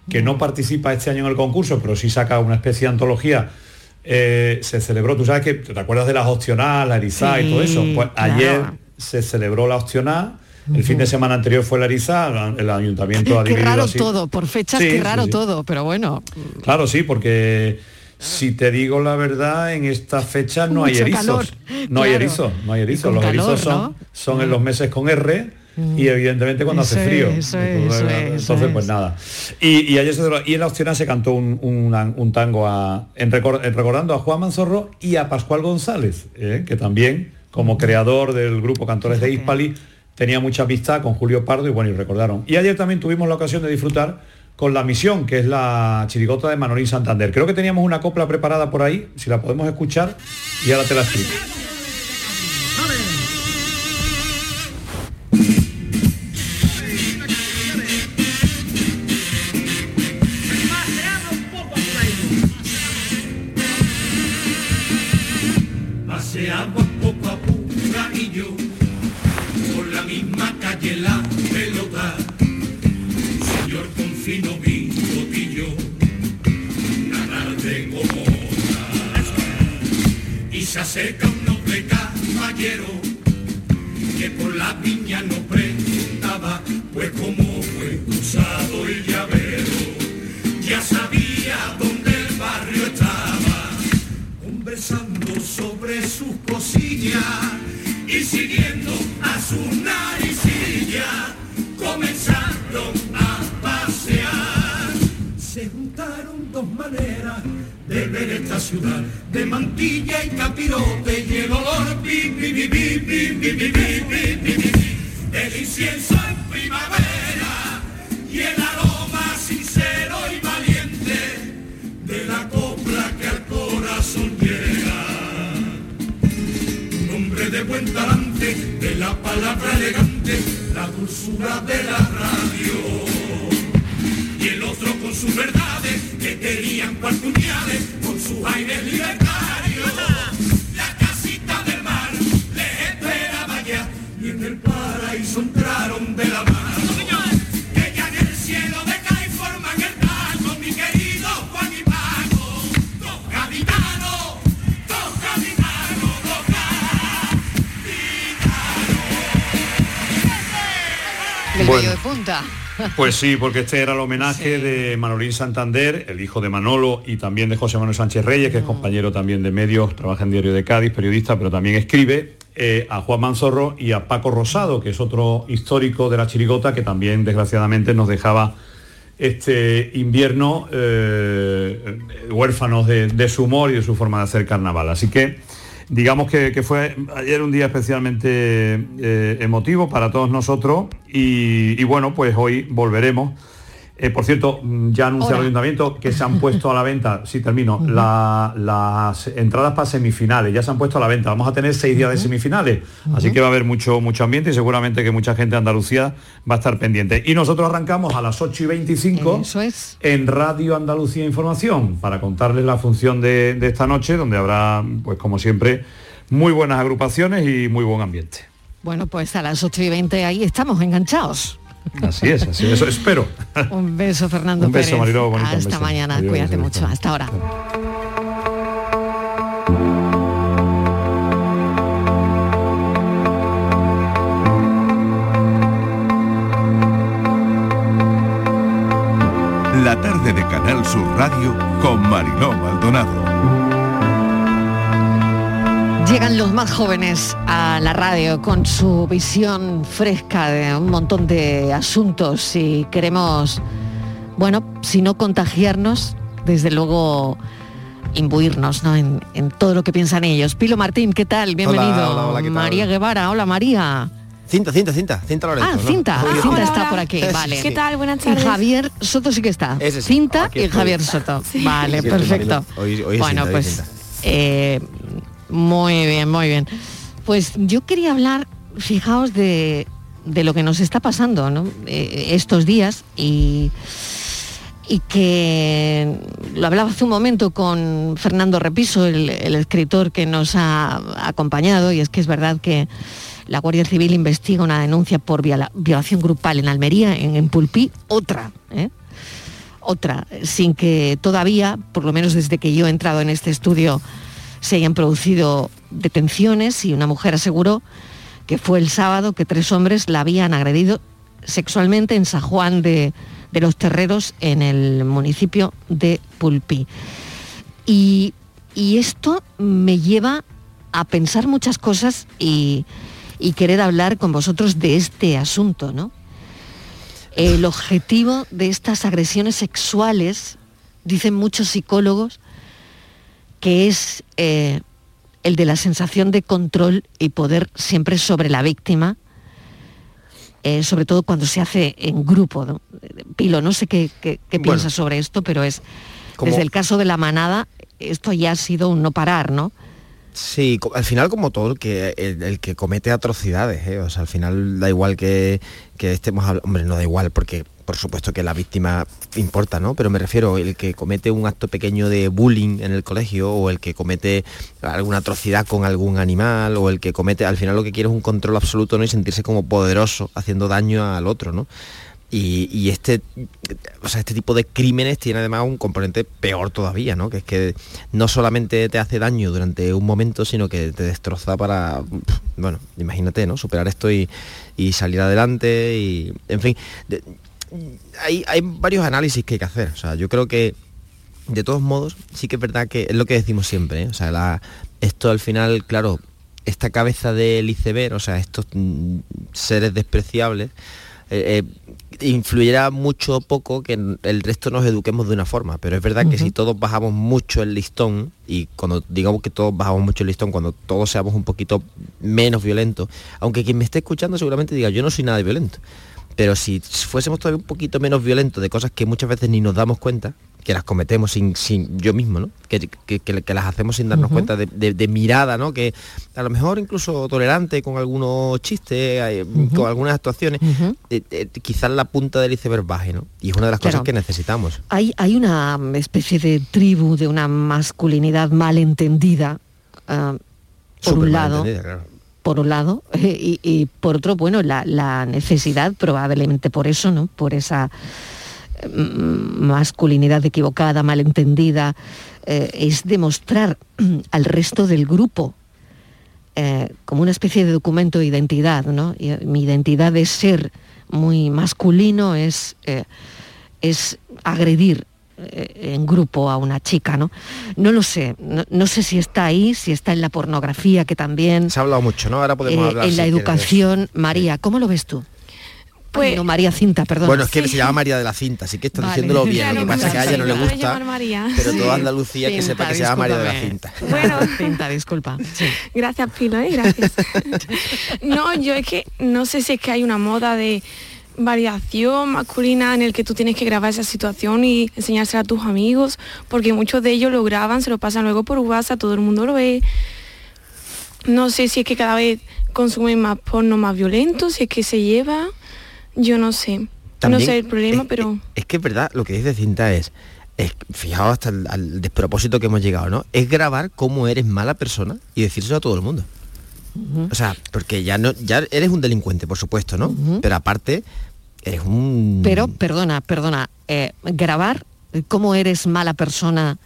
que no participa este año en el concurso, pero sí saca una especie de antología. eh, se celebró, tú sabes que te acuerdas de las opcional, la erizá y todo eso. Pues claro. ayer se celebró la opcional. El fin de semana anterior fue la erizá, la- el ayuntamiento ha Qué dividido raro así. todo, por fechas, Sí, qué raro sí. todo, pero bueno. Claro, sí, porque si te digo la verdad, en estas fechas no hay erizos. calor, No hay erizos, no hay erizos. Los calor, erizos son, ¿no? son en los meses con R y evidentemente cuando Eso hace es, frío. es, eso Entonces, pues es. nada. Y, y ayer se y en la opcional se cantó un, tango a- en recor- en recordando a Juan Manzorro y a Pascual González, eh, que también, como creador del grupo Cantores de Hispali, tenía mucha amistad con Julio Pardo y bueno, y recordaron. Y ayer también tuvimos la ocasión de disfrutar con la misión, que es la chirigota de Manolín Santander. Creo que teníamos una copla preparada por ahí, si la podemos escuchar, y ahora te la explico. Poco a y yo la misma calle La se acerca un noble caballero que por la viña no preguntaba, pues como fue usado y llavero, ya sabía dónde el barrio estaba conversando sobre sus cosillas y siguiendo a su naricilla comenzaron dos maneras de ver esta ciudad, de mantilla y capirote y el olor pi, pi, pi, pi, pi, pi, pi, pi, del incienso en primavera y el aroma sincero y valiente de la copla que al corazón llega. Un hombre de buen talante, de la palabra elegante, la dulzura de la radio. Y el otro con sus verdades, que querían cual puñales, con sus aires libertarios. La casita del mar les esperaba ya, y en el paraíso entraron de la mano. Que ya en el cielo de y forman el mi querido Juan y Paco. Dos gaditanos, dos El Bueno. de punta. Pues sí, porque este era el homenaje de Manolín Santander, el hijo de Manolo y también de José Manuel Sánchez Reyes, que es compañero también de medios, trabaja en Diario de Cádiz, periodista, pero también escribe, eh, a Juan Manzorro y a Paco Rosado, que es otro histórico de la chirigota que también desgraciadamente nos dejaba este invierno eh, huérfanos de, de su humor y de su forma de hacer carnaval. Así que digamos que, fue ayer un día especialmente eh, emotivo para todos nosotros y bueno, pues hoy volveremos. Eh, por cierto, ya anuncia el ayuntamiento que se han puesto a la venta, sí termino, la- las entradas para semifinales, ya se han puesto a la venta. Vamos a tener seis días de semifinales, así que va a haber mucho, mucho ambiente y seguramente que mucha gente de Andalucía va a estar pendiente. Y nosotros arrancamos a las 8 y 25 en Radio Andalucía Información para contarles la función de, de esta noche, donde habrá, pues como siempre, muy buenas agrupaciones y muy buen ambiente. Bueno, pues a las 8 y 20 ahí estamos enganchados. Así es, así es, eso espero. Un beso, Fernando Un beso, Pérez. Mariló, bonito, un Hasta beso. mañana, Adiós, cuídate adiós, mucho. adiós. Hasta ahora. La tarde de Canal Sur Radio con Mariló Maldonado. Llegan los más jóvenes a la radio con su visión fresca de un montón de asuntos y queremos, bueno, si no contagiarnos, desde luego imbuirnos ¿no? en, en todo lo que piensan ellos. Pilo Martín, ¿qué tal? Bienvenido. hola, hola, ¿qué tal? María Guevara, hola María. Cinta, cinta, cinta, cinta Lorenzo. Ah, cinta, cinta está por aquí, vale. sí. Buenas Y tardes. Javier Soto sí que está. Ese sí. Cinta Aquí y. Javier Soto. Vale, Sí, perfecto. Mariló. Hoy- hoy es bueno, cinta, pues cinta. eh, muy bien, muy bien. Pues yo quería hablar, fijaos, de, de lo que nos está pasando. Eh, estos días y, y que lo hablaba hace un momento con Fernando Repiso, el, escritor que nos ha acompañado, y es que es verdad que la Guardia Civil investiga una denuncia por viola- violación grupal en Almería, en, en Pulpí, otra, ¿eh? otra, sin que todavía, por lo menos desde que yo he entrado en este estudio, se hayan producido detenciones y una mujer aseguró que fue el sábado que tres hombres la habían agredido sexualmente en San Juan de, de los Terreros, en el municipio de Pulpí. Y, y esto me lleva a pensar muchas cosas y, y querer hablar con vosotros de este asunto, ¿no? El objetivo de estas agresiones sexuales, dicen muchos psicólogos, que es eh, el de la sensación de control y poder siempre sobre la víctima, eh, sobre todo cuando se hace en grupo. ¿no? Pilo, no sé qué, qué- qué Bueno. piensas sobre esto, pero es, desde el caso de la manada, esto ya ha sido un no parar, ¿no? Sí, al final como todo el que el, que comete atrocidades, ¿eh? o sea, al final da igual que, que estemos hablando, hombre, no da igual porque por supuesto que la víctima importa, ¿no? Pero me refiero el que comete un acto pequeño de bullying en el colegio o el que comete alguna atrocidad con algún animal o el que comete, al final lo que quiere es un control absoluto, ¿no? Y sentirse como poderoso haciendo daño al otro, ¿no? Y, este, o sea, este tipo de crímenes tiene además un componente peor todavía, ¿no? Que es que no solamente te hace daño durante un momento, sino que te destroza para, bueno, imagínate, ¿no? Superar esto y, salir adelante y, en fin, hay, hay varios análisis que hay que hacer. O sea, yo creo que de todos modos, sí que es verdad que es lo que decimos siempre, ¿eh? o sea, esto al final, claro, esta cabeza del iceberg, o sea, estos mm, seres despreciables, eh, eh, influirá mucho o poco que el resto nos eduquemos de una forma, pero es verdad que si todos bajamos mucho el listón, y cuando digamos que todos bajamos mucho el listón, cuando todos seamos un poquito menos violentos, aunque quien me esté escuchando seguramente diga, yo no soy nada violento, pero si fuésemos todavía un poquito menos violentos de cosas que muchas veces ni nos damos cuenta, que las cometemos sin, sin yo mismo, ¿no? Que, que- las hacemos sin darnos cuenta de, de- de mirada, ¿no? Que a lo mejor incluso tolerante con algunos chistes, eh, con algunas actuaciones, eh, eh, quizás la punta del iceberg baje, ¿no? Y es una de las Claro. cosas que necesitamos. Hay, hay una especie de tribu de una masculinidad malentendida, ah, por un lado, claro. por un lado, y, y por otro, bueno, la, la necesidad, probablemente por eso, ¿no? Por esa masculinidad equivocada, malentendida, eh, es demostrar al resto del grupo eh, como una especie de documento de identidad, ¿no? Y, eh, mi identidad es ser muy masculino, es, eh, es agredir en grupo a una chica, ¿no? No lo sé, no, no sé si está ahí, si está en la pornografía, que también... Se ha hablado mucho, ¿no? Ahora podemos hablar. en si la quieres, educación, María, ¿cómo lo ves tú? Pues, no, María Cinta, perdón. Bueno, es que se llama María de la Cinta, así que Vale. diciéndolo bien. Lo que pasa es que a ella no le gusta, pero Sí. toda Andalucía que sepa que se llama María de la Cinta. Bueno, Cinta, disculpa. Sí. Gracias, Pilo, ¿eh? gracias. no, yo es que no sé si es que hay una moda de variación masculina en el que tú tienes que grabar esa situación y enseñársela a tus amigos, porque muchos de ellos lo graban, se lo pasan luego por WhatsApp, todo el mundo lo ve. No sé si es que cada vez consumen más porno más violento, si es que se lleva, yo no sé. no También sé el problema, pero... Es que es verdad, lo que dice Cinta es, es fijaos hasta el al despropósito que hemos llegado, ¿no? Es grabar cómo eres mala persona y decírselo a todo el mundo. O sea, porque ya no, ya eres un delincuente, por supuesto, ¿no? Pero aparte, eres un. Pero, perdona, perdona, eh, grabar cómo eres mala persona,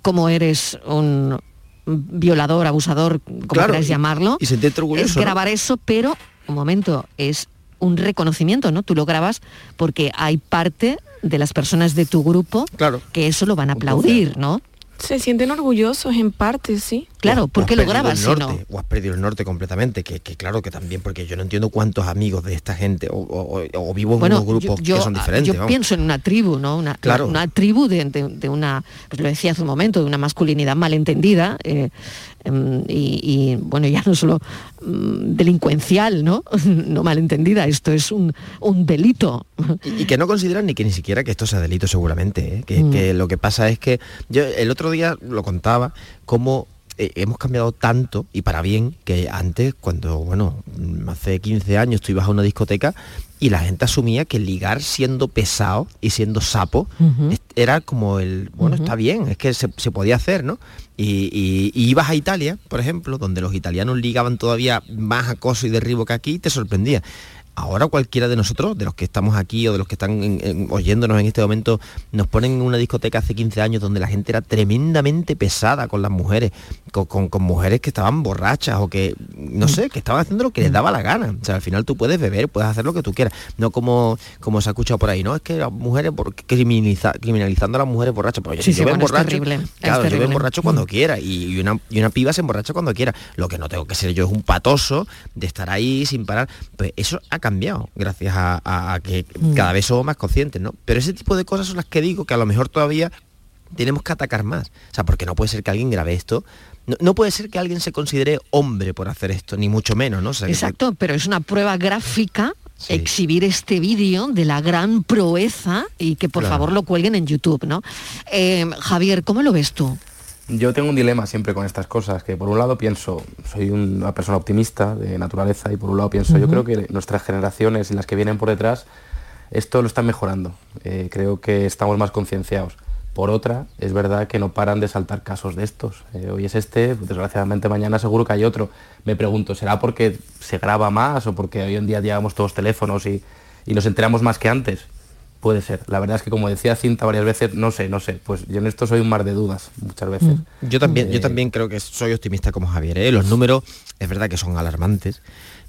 cómo eres un violador, abusador, como Claro, queráis y- llamarlo, y sentirte orgulloso, es ¿no? grabar eso, pero, un momento, es un reconocimiento, ¿no? Tú lo grabas porque hay parte de las personas de tu grupo que eso lo van a aplaudir, ¿no? Se sienten orgullosos en parte, sí. Claro, ¿por qué lo grabas el si no? O has perdido el norte completamente, que, que claro que también, porque yo no entiendo cuántos amigos de esta gente, o, o- o vivo en Bueno, unos grupos yo, que son diferentes. yo vamos. pienso en una tribu, ¿no? Una, Claro. una tribu de, de- de una, pues lo decía hace un momento, de una masculinidad malentendida, eh, y, y, bueno, ya no solo mm, delincuencial, ¿no? no malentendida, esto es un, un delito. Y, y que no consideran ni que ni siquiera que esto sea delito seguramente, ¿eh? que, Mm. que lo que pasa es que yo el otro día lo contaba como eh, hemos cambiado tanto y para bien que antes cuando bueno mm, hace 15 años tú ibas a una discoteca y la gente asumía que ligar siendo pesado y siendo sapo era como el bueno está bien es que se, se podía hacer no y, y- y ibas a Italia por ejemplo donde los italianos ligaban todavía más acoso y derribo que aquí te sorprendía Ahora cualquiera de nosotros, de los que estamos aquí o de los que están en- en- oyéndonos en este momento, nos ponen en una discoteca hace 15 años donde la gente era tremendamente pesada con las mujeres, con, con- con mujeres que estaban borrachas o que, no sé, que estaban haciendo lo que les daba la gana. O sea, al final tú puedes beber, puedes hacer lo que tú quieras. No como, como se ha escuchado por ahí, ¿no? Es que las mujeres, por- criminaliza- criminalizando a las mujeres borrachas. Pero yo, Sí, yo sí, me bueno, es emborracho, terrible, claro, yo terrible. emborracho cuando quiera y, y una, y una piba se emborracha cuando quiera. Lo que no tengo que ser yo es un patoso de estar ahí sin parar. Pues eso ha cambiado gracias a, a- a que Mm. cada vez somos más conscientes, ¿no? Pero ese tipo de cosas son las que digo que a lo mejor todavía tenemos que atacar más. O sea, porque no puede ser que alguien grabe esto. No, no puede ser que alguien se considere hombre por hacer esto, ni mucho menos, ¿no? O sea, que- Exacto, pero es una prueba gráfica exhibir este vídeo de la gran proeza y que por Claro. favor lo cuelguen en YouTube, ¿no? Eh, Javier, ¿cómo lo ves tú? Yo tengo un dilema siempre con estas cosas, que por un lado pienso, soy una persona optimista de naturaleza y por un lado pienso, yo creo que nuestras generaciones y las que vienen por detrás, esto lo están mejorando. Eh, creo que estamos más concienciados. Por otra, es verdad que no paran de saltar casos de estos. Eh, hoy es este, desgraciadamente mañana seguro que hay otro. Me pregunto, ¿será porque se graba más o porque hoy en día llevamos todos teléfonos y, y nos enteramos más que antes? Puede ser. La verdad es que como decía Cinta varias veces, no sé, no sé. Pues yo en esto soy un mar de dudas muchas veces. Yo también, yo Eh, también creo que soy optimista como Javier. ¿eh? Los números, es verdad que son alarmantes,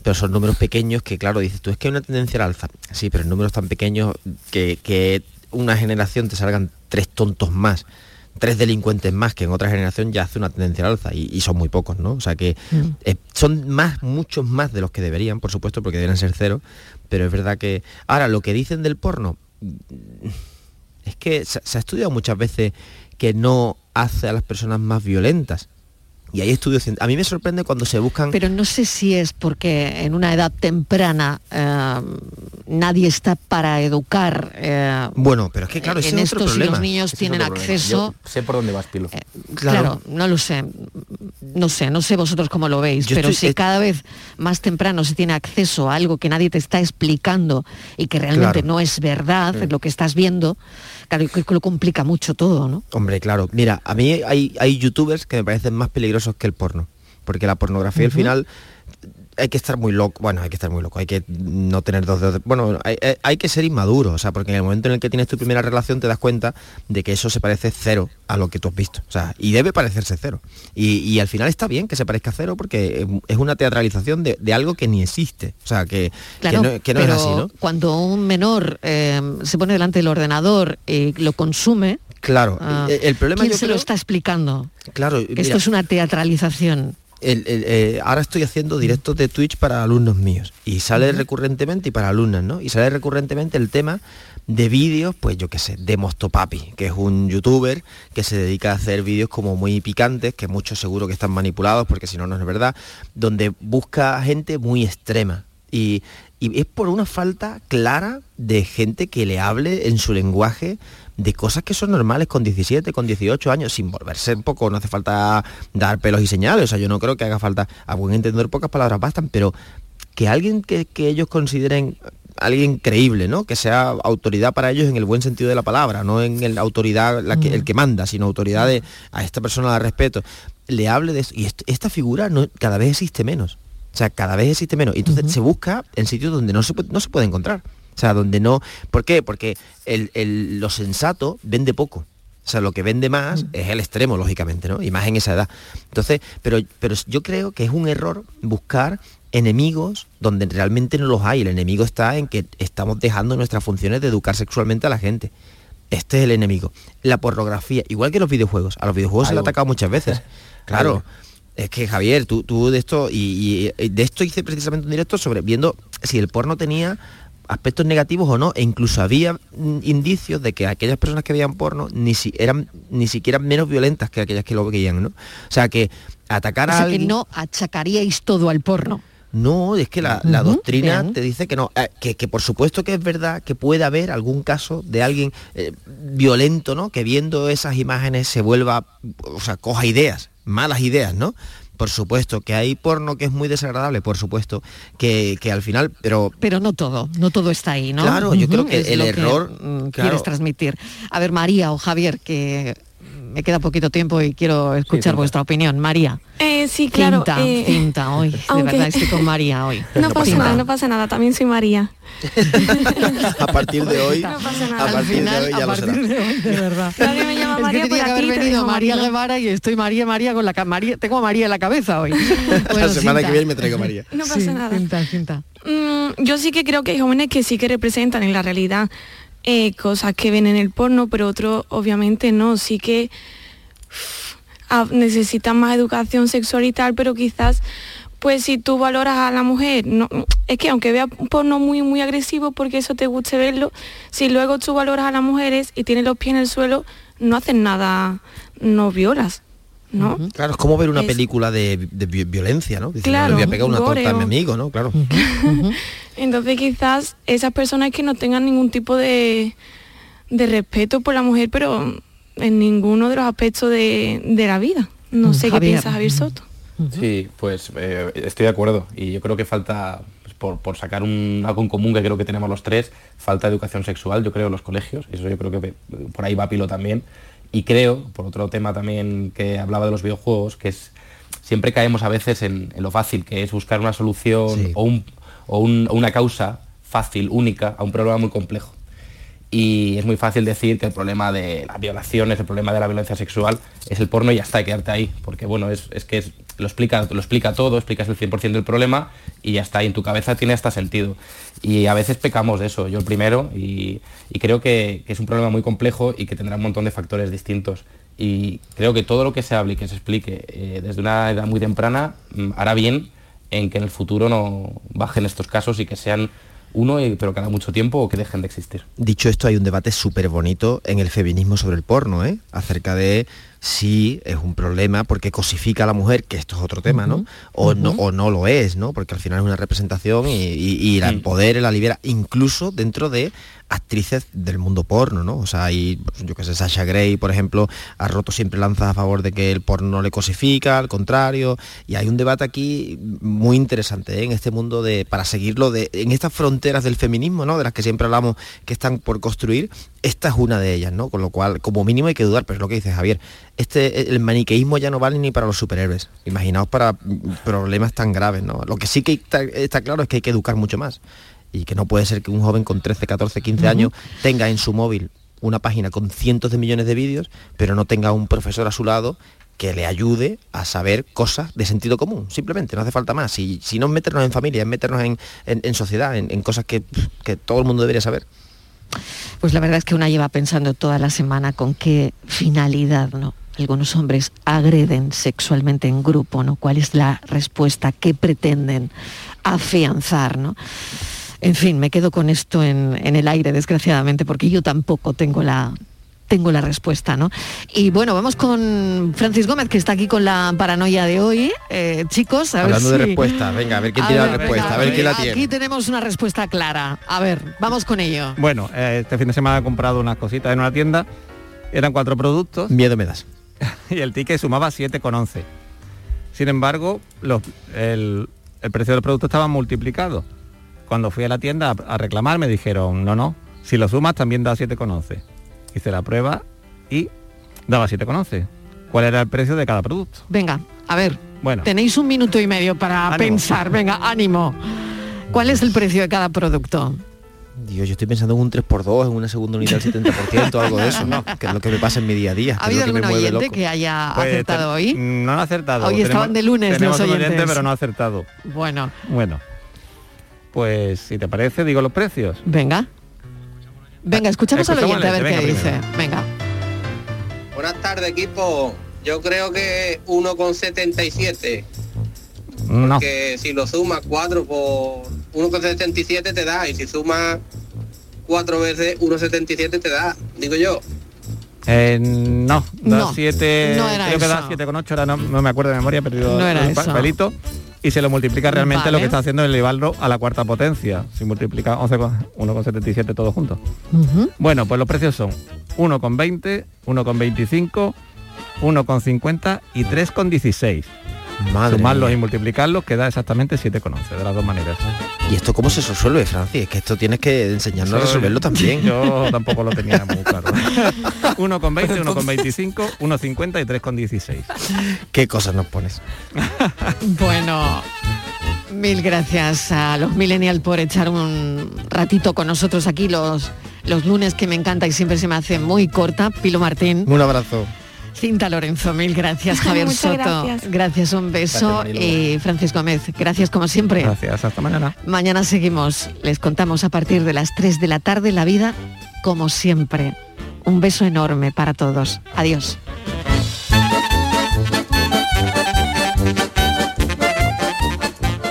pero son números pequeños que, claro, dices tú, es que hay una tendencia al alza. Sí, pero en números tan pequeños que, que una generación te salgan tres tontos más, tres delincuentes más que en otra generación ya hace una tendencia al alza y, y son muy pocos, ¿no? O sea que eh, son más, muchos más de los que deberían, por supuesto, porque deberían ser cero, pero es verdad que... Ahora, lo que dicen del porno, es que se, ha estudiado muchas veces que no hace a las personas más violentas. Y hay estudios, a mí me sorprende cuando se buscan... Pero no sé si es porque en una edad temprana eh, nadie está para educar. eh, Bueno, pero es que claro, ese en es otro esto si problema. los niños tienen acceso. Yo sé por dónde vas, Pilo. Claro. no lo sé. No sé, no sé vosotros cómo lo veis, Yo pero estoy- si eh, cada vez más temprano se tiene acceso a algo que nadie te está explicando y que realmente Claro. no es verdad Mm. lo que estás viendo, claro, que que lo complica mucho todo, ¿no? Hombre, claro. Mira, a mí hay, hay youtubers que me parecen más peligrosos que el porno. Porque la pornografía al final hay que estar muy loco, bueno, hay que estar muy loco, hay que no tener dos dedos, de- bueno, hay, que ser inmaduro, o sea, porque en el momento en el que tienes tu primera relación te das cuenta de que eso se parece cero a lo que tú has visto, o sea, y debe parecerse cero. Y, y al final está bien que se parezca cero porque es una teatralización de, de algo que ni existe, o sea, que, Claro, que no, que no es pero así, ¿no? cuando un menor eh, se pone delante del ordenador y lo consume, Claro, ah, el, el problema ¿quién yo se creo- lo está explicando? Claro, mira, esto es una teatralización. el- el, eh, ahora estoy haciendo directos de Twitch para alumnos míos y sale recurrentemente y para alumnas, ¿no? Y sale recurrentemente el tema de vídeos, pues yo qué sé, de Mostopapi, que es un youtuber que se dedica a hacer vídeos como muy picantes, que muchos seguro que están manipulados, porque si no, no es verdad, donde busca gente muy extrema. Y, y es por una falta clara de gente que le hable en su lenguaje de cosas que son normales con 17, con 18 años, sin volverse un poco, no hace falta dar pelos y señales, o sea, yo no creo que haga falta, a buen entender pocas palabras bastan, pero que alguien que, que ellos consideren alguien creíble, ¿no? Que sea autoridad para ellos en el buen sentido de la palabra, no en el autoridad la que, el que manda, sino autoridad de a esta persona la respeto, le hable de esto. Y esto- esta figura no, cada vez existe menos. O sea, cada vez existe menos. Y entonces se busca en sitios donde no se, no se puede encontrar. O sea, donde no... ¿Por qué? Porque el, el- lo sensato vende poco. O sea, lo que vende más es el extremo, lógicamente, ¿no? Y más en esa edad. Entonces, pero, pero yo creo que es un error buscar enemigos donde realmente no los hay. El enemigo está en que estamos dejando nuestras funciones de educar sexualmente a la gente. Este es el enemigo. La pornografía, igual que los videojuegos. A los videojuegos se le ha atacado muchas veces. Claro. Es que Javier, tú, tú de esto y, y de esto hice precisamente un directo sobre viendo si el porno tenía aspectos negativos o no, e incluso había mm, indicios de que aquellas personas que veían porno ni si, eran ni siquiera menos violentas que aquellas que lo veían, ¿no? O sea que atacar O a sea, que alguien... no achacaríais todo al porno. No, es que la, doctrina bien. te dice que no, eh, que, que por supuesto que es verdad que puede haber algún caso de alguien eh, violento, ¿no? Que viendo esas imágenes se vuelva, o sea, coja ideas, malas ideas, ¿no? Por supuesto que hay porno que es muy desagradable, por supuesto, que, que al final, pero Pero no todo, no todo está ahí, ¿no? Claro, yo creo que el error, mm, claro. quieres transmitir. A ver, María o Javier, que me queda poquito tiempo y quiero escuchar vuestra opinión. María. Eh, sí, claro. Cinta, eh, cinta hoy. De aunque- verdad estoy con María hoy. No pasa Cinta. nada, no pasa nada, también soy María. a partir de hoy, No pasa a nada. partir de hoy ya lo será. de verdad. Nadie me llama Es que María por que haber aquí, venido María. Guevara y estoy María María con la ca- María, tengo a María en la cabeza hoy. la Bueno, semana cinta. que viene me traigo a María. No pasa Sí, nada. cinta, cinta. Mm, yo sí que creo que hay jóvenes que sí que representan en la realidad eh, cosas que ven en el porno, pero otros obviamente no. Sí que uff, necesitan más educación sexual y tal, pero quizás pues si tú valoras a la mujer, no, es que aunque vea un porno muy muy agresivo porque eso te guste verlo, si luego tú valoras a las mujeres y tienes los pies en el suelo, no hacen nada, no violas, ¿no? Claro, es como ver una Es- película de, de vi- violencia, ¿no? Dices, Claro, "No, le voy a pegar una gore torta a mi amigo, ¿no? Claro. Entonces quizás esas personas que no tengan ningún tipo de, de respeto por la mujer, pero en ninguno de los aspectos de, de la vida. No sé Javier. qué piensa Javier Soto. Sí, pues eh, estoy de acuerdo y yo creo que falta, pues, por, por sacar un, algo en común que creo que tenemos los tres, falta educación sexual, yo creo, en los colegios, eso yo creo que eh, por ahí va Pilo también. Y creo, por otro tema también que hablaba de los videojuegos, que es siempre caemos a veces en, en lo fácil, que es buscar una solución o, un- o un- o una causa fácil, única, a un problema muy complejo. Y es muy fácil decir que el problema de las violaciones, el problema de la violencia sexual es el porno y ya está, que quedarte ahí. Porque bueno, es, es que lo, explica, lo explica todo, explicas el 100% del problema y ya está, y en tu cabeza tiene hasta sentido. Y a veces pecamos de eso, yo el primero, y, y creo que, que es un problema muy complejo y que tendrá un montón de factores distintos. Y creo que todo lo que se hable y que se explique eh, desde una edad muy temprana mm, hará bien en que en el futuro no bajen estos casos y que sean uno, y- pero cada mucho tiempo o que dejen de existir. Dicho esto, hay un debate súper bonito en el feminismo sobre el porno, ¿eh? Acerca de si es un problema porque cosifica a la mujer, que esto es otro tema, ¿no? O, no o no lo es, ¿no? Porque al final es una representación y, y, y la empodera, la libera, incluso dentro de actrices del mundo porno, ¿no? O sea, hay, pues, yo que sé, Sasha Grey, por ejemplo, ha roto siempre lanzas a favor de que el porno no le cosifica, al contrario, y hay un debate aquí muy interesante ¿eh? en este mundo de, para seguirlo, de, en estas fronteras del feminismo, ¿no? De las que siempre hablamos que están por construir, esta es una de ellas, ¿no? Con lo cual, como mínimo hay que dudar, pero es lo que dice Javier, este, el maniqueísmo ya no vale ni para los superhéroes, imaginaos para problemas tan graves, ¿no? Lo que sí que está claro es que hay que educar mucho más y que no puede ser que un joven con 13, 14, 15 años tenga en su móvil una página con cientos de millones de vídeos, pero no tenga un profesor a su lado que le ayude a saber cosas de sentido común, simplemente, no hace falta más. Y si no es meternos en familia, es meternos en, en- en sociedad, en, en cosas que, que todo el mundo debería saber. Pues la verdad es que una lleva pensando toda la semana con qué finalidad, ¿no? Algunos hombres agreden sexualmente en grupo, ¿no? ¿Cuál es la respuesta? ¿Qué pretenden afianzar, ¿no? En fin, me quedo con esto en, en el aire, desgraciadamente, porque yo tampoco tengo la tengo la respuesta, ¿no? Y bueno, vamos con Francis Gómez, que está aquí con la paranoia de hoy. Eh, chicos, a ver Hablando de si- respuestas, venga, a ver quién A tiene la ver, respuesta, venga, a ver quién la Aquí tiene. tenemos una respuesta clara. A ver, vamos con ello. Bueno, eh, este fin de semana he comprado unas cositas en una tienda. Eran cuatro productos. Miedo me das. y el ticket sumaba 7,11. Sin embargo, los- el, el precio del producto estaba multiplicado. Cuando fui a la tienda a, a reclamar me dijeron, no, no, si lo sumas también da 7,11. Hice la prueba y daba 7,11. ¿Cuál era el precio de cada producto? Venga, a ver, Bueno, tenéis un minuto y medio para Ánimo. pensar. Venga, ánimo. ¿Cuál es el precio de cada producto? Dios, yo estoy pensando en un 3x2, en una segunda unidad del 70%, algo de eso, ¿no? Que es lo que me pasa en mi día a día. ¿Ha habido lo que me algún mueve oyente loco. que haya Pues, acertado te- hoy? No han acertado. Hoy estaban de lunes los un oyente, oyentes. pero no ha acertado. Bueno, Bueno, pues si te parece, digo los precios. venga. Venga, escuchamos al oyente a ver qué dice. venga, Venga. Buenas tardes, equipo. Yo creo que 1,77. No. Que si lo sumas 4 por 1,77 te da, y si sumas cuatro veces 1,77 te da, digo yo. Eh, no, da No, 7, no era creo que da eso. 7 con 8, ahora no, no me acuerdo de memoria, he perdido No era el pa- eso. papelito. Y se lo multiplica realmente lo Vale. que está haciendo elevarlo a la cuarta potencia. Si multiplica 11 con 1,77 todos juntos. Ujú. Bueno, pues los precios son 1,20, 1,25, 1,50 y 3,16. Madre Sumarlos mía. y multiplicarlos queda exactamente 7,11 de las dos maneras. ¿Y esto cómo se resuelve, Francis? Es que esto tienes que enseñarnos a resolverlo también. Yo tampoco lo tenía muy claro. 1,20, 1,25, 1,50 y 3,16. ¿Qué cosas nos pones? Bueno, mil gracias a los millennials por echar un ratito con nosotros aquí los, los lunes que me encanta y siempre se me hace muy corta. Pilo Martín. Un abrazo. Cinta Lorenzo, mil gracias. Javier Muchas Soto, gracias. un beso. Gracias, y Francisco Gómez, gracias como siempre. Gracias, hasta mañana. Mañana seguimos. Les contamos a partir de las 3 de la tarde la vida como siempre. Un beso enorme para todos. Adiós.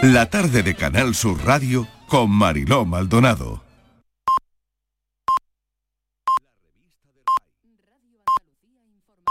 La tarde de Canal Sur Radio con Mariló Maldonado.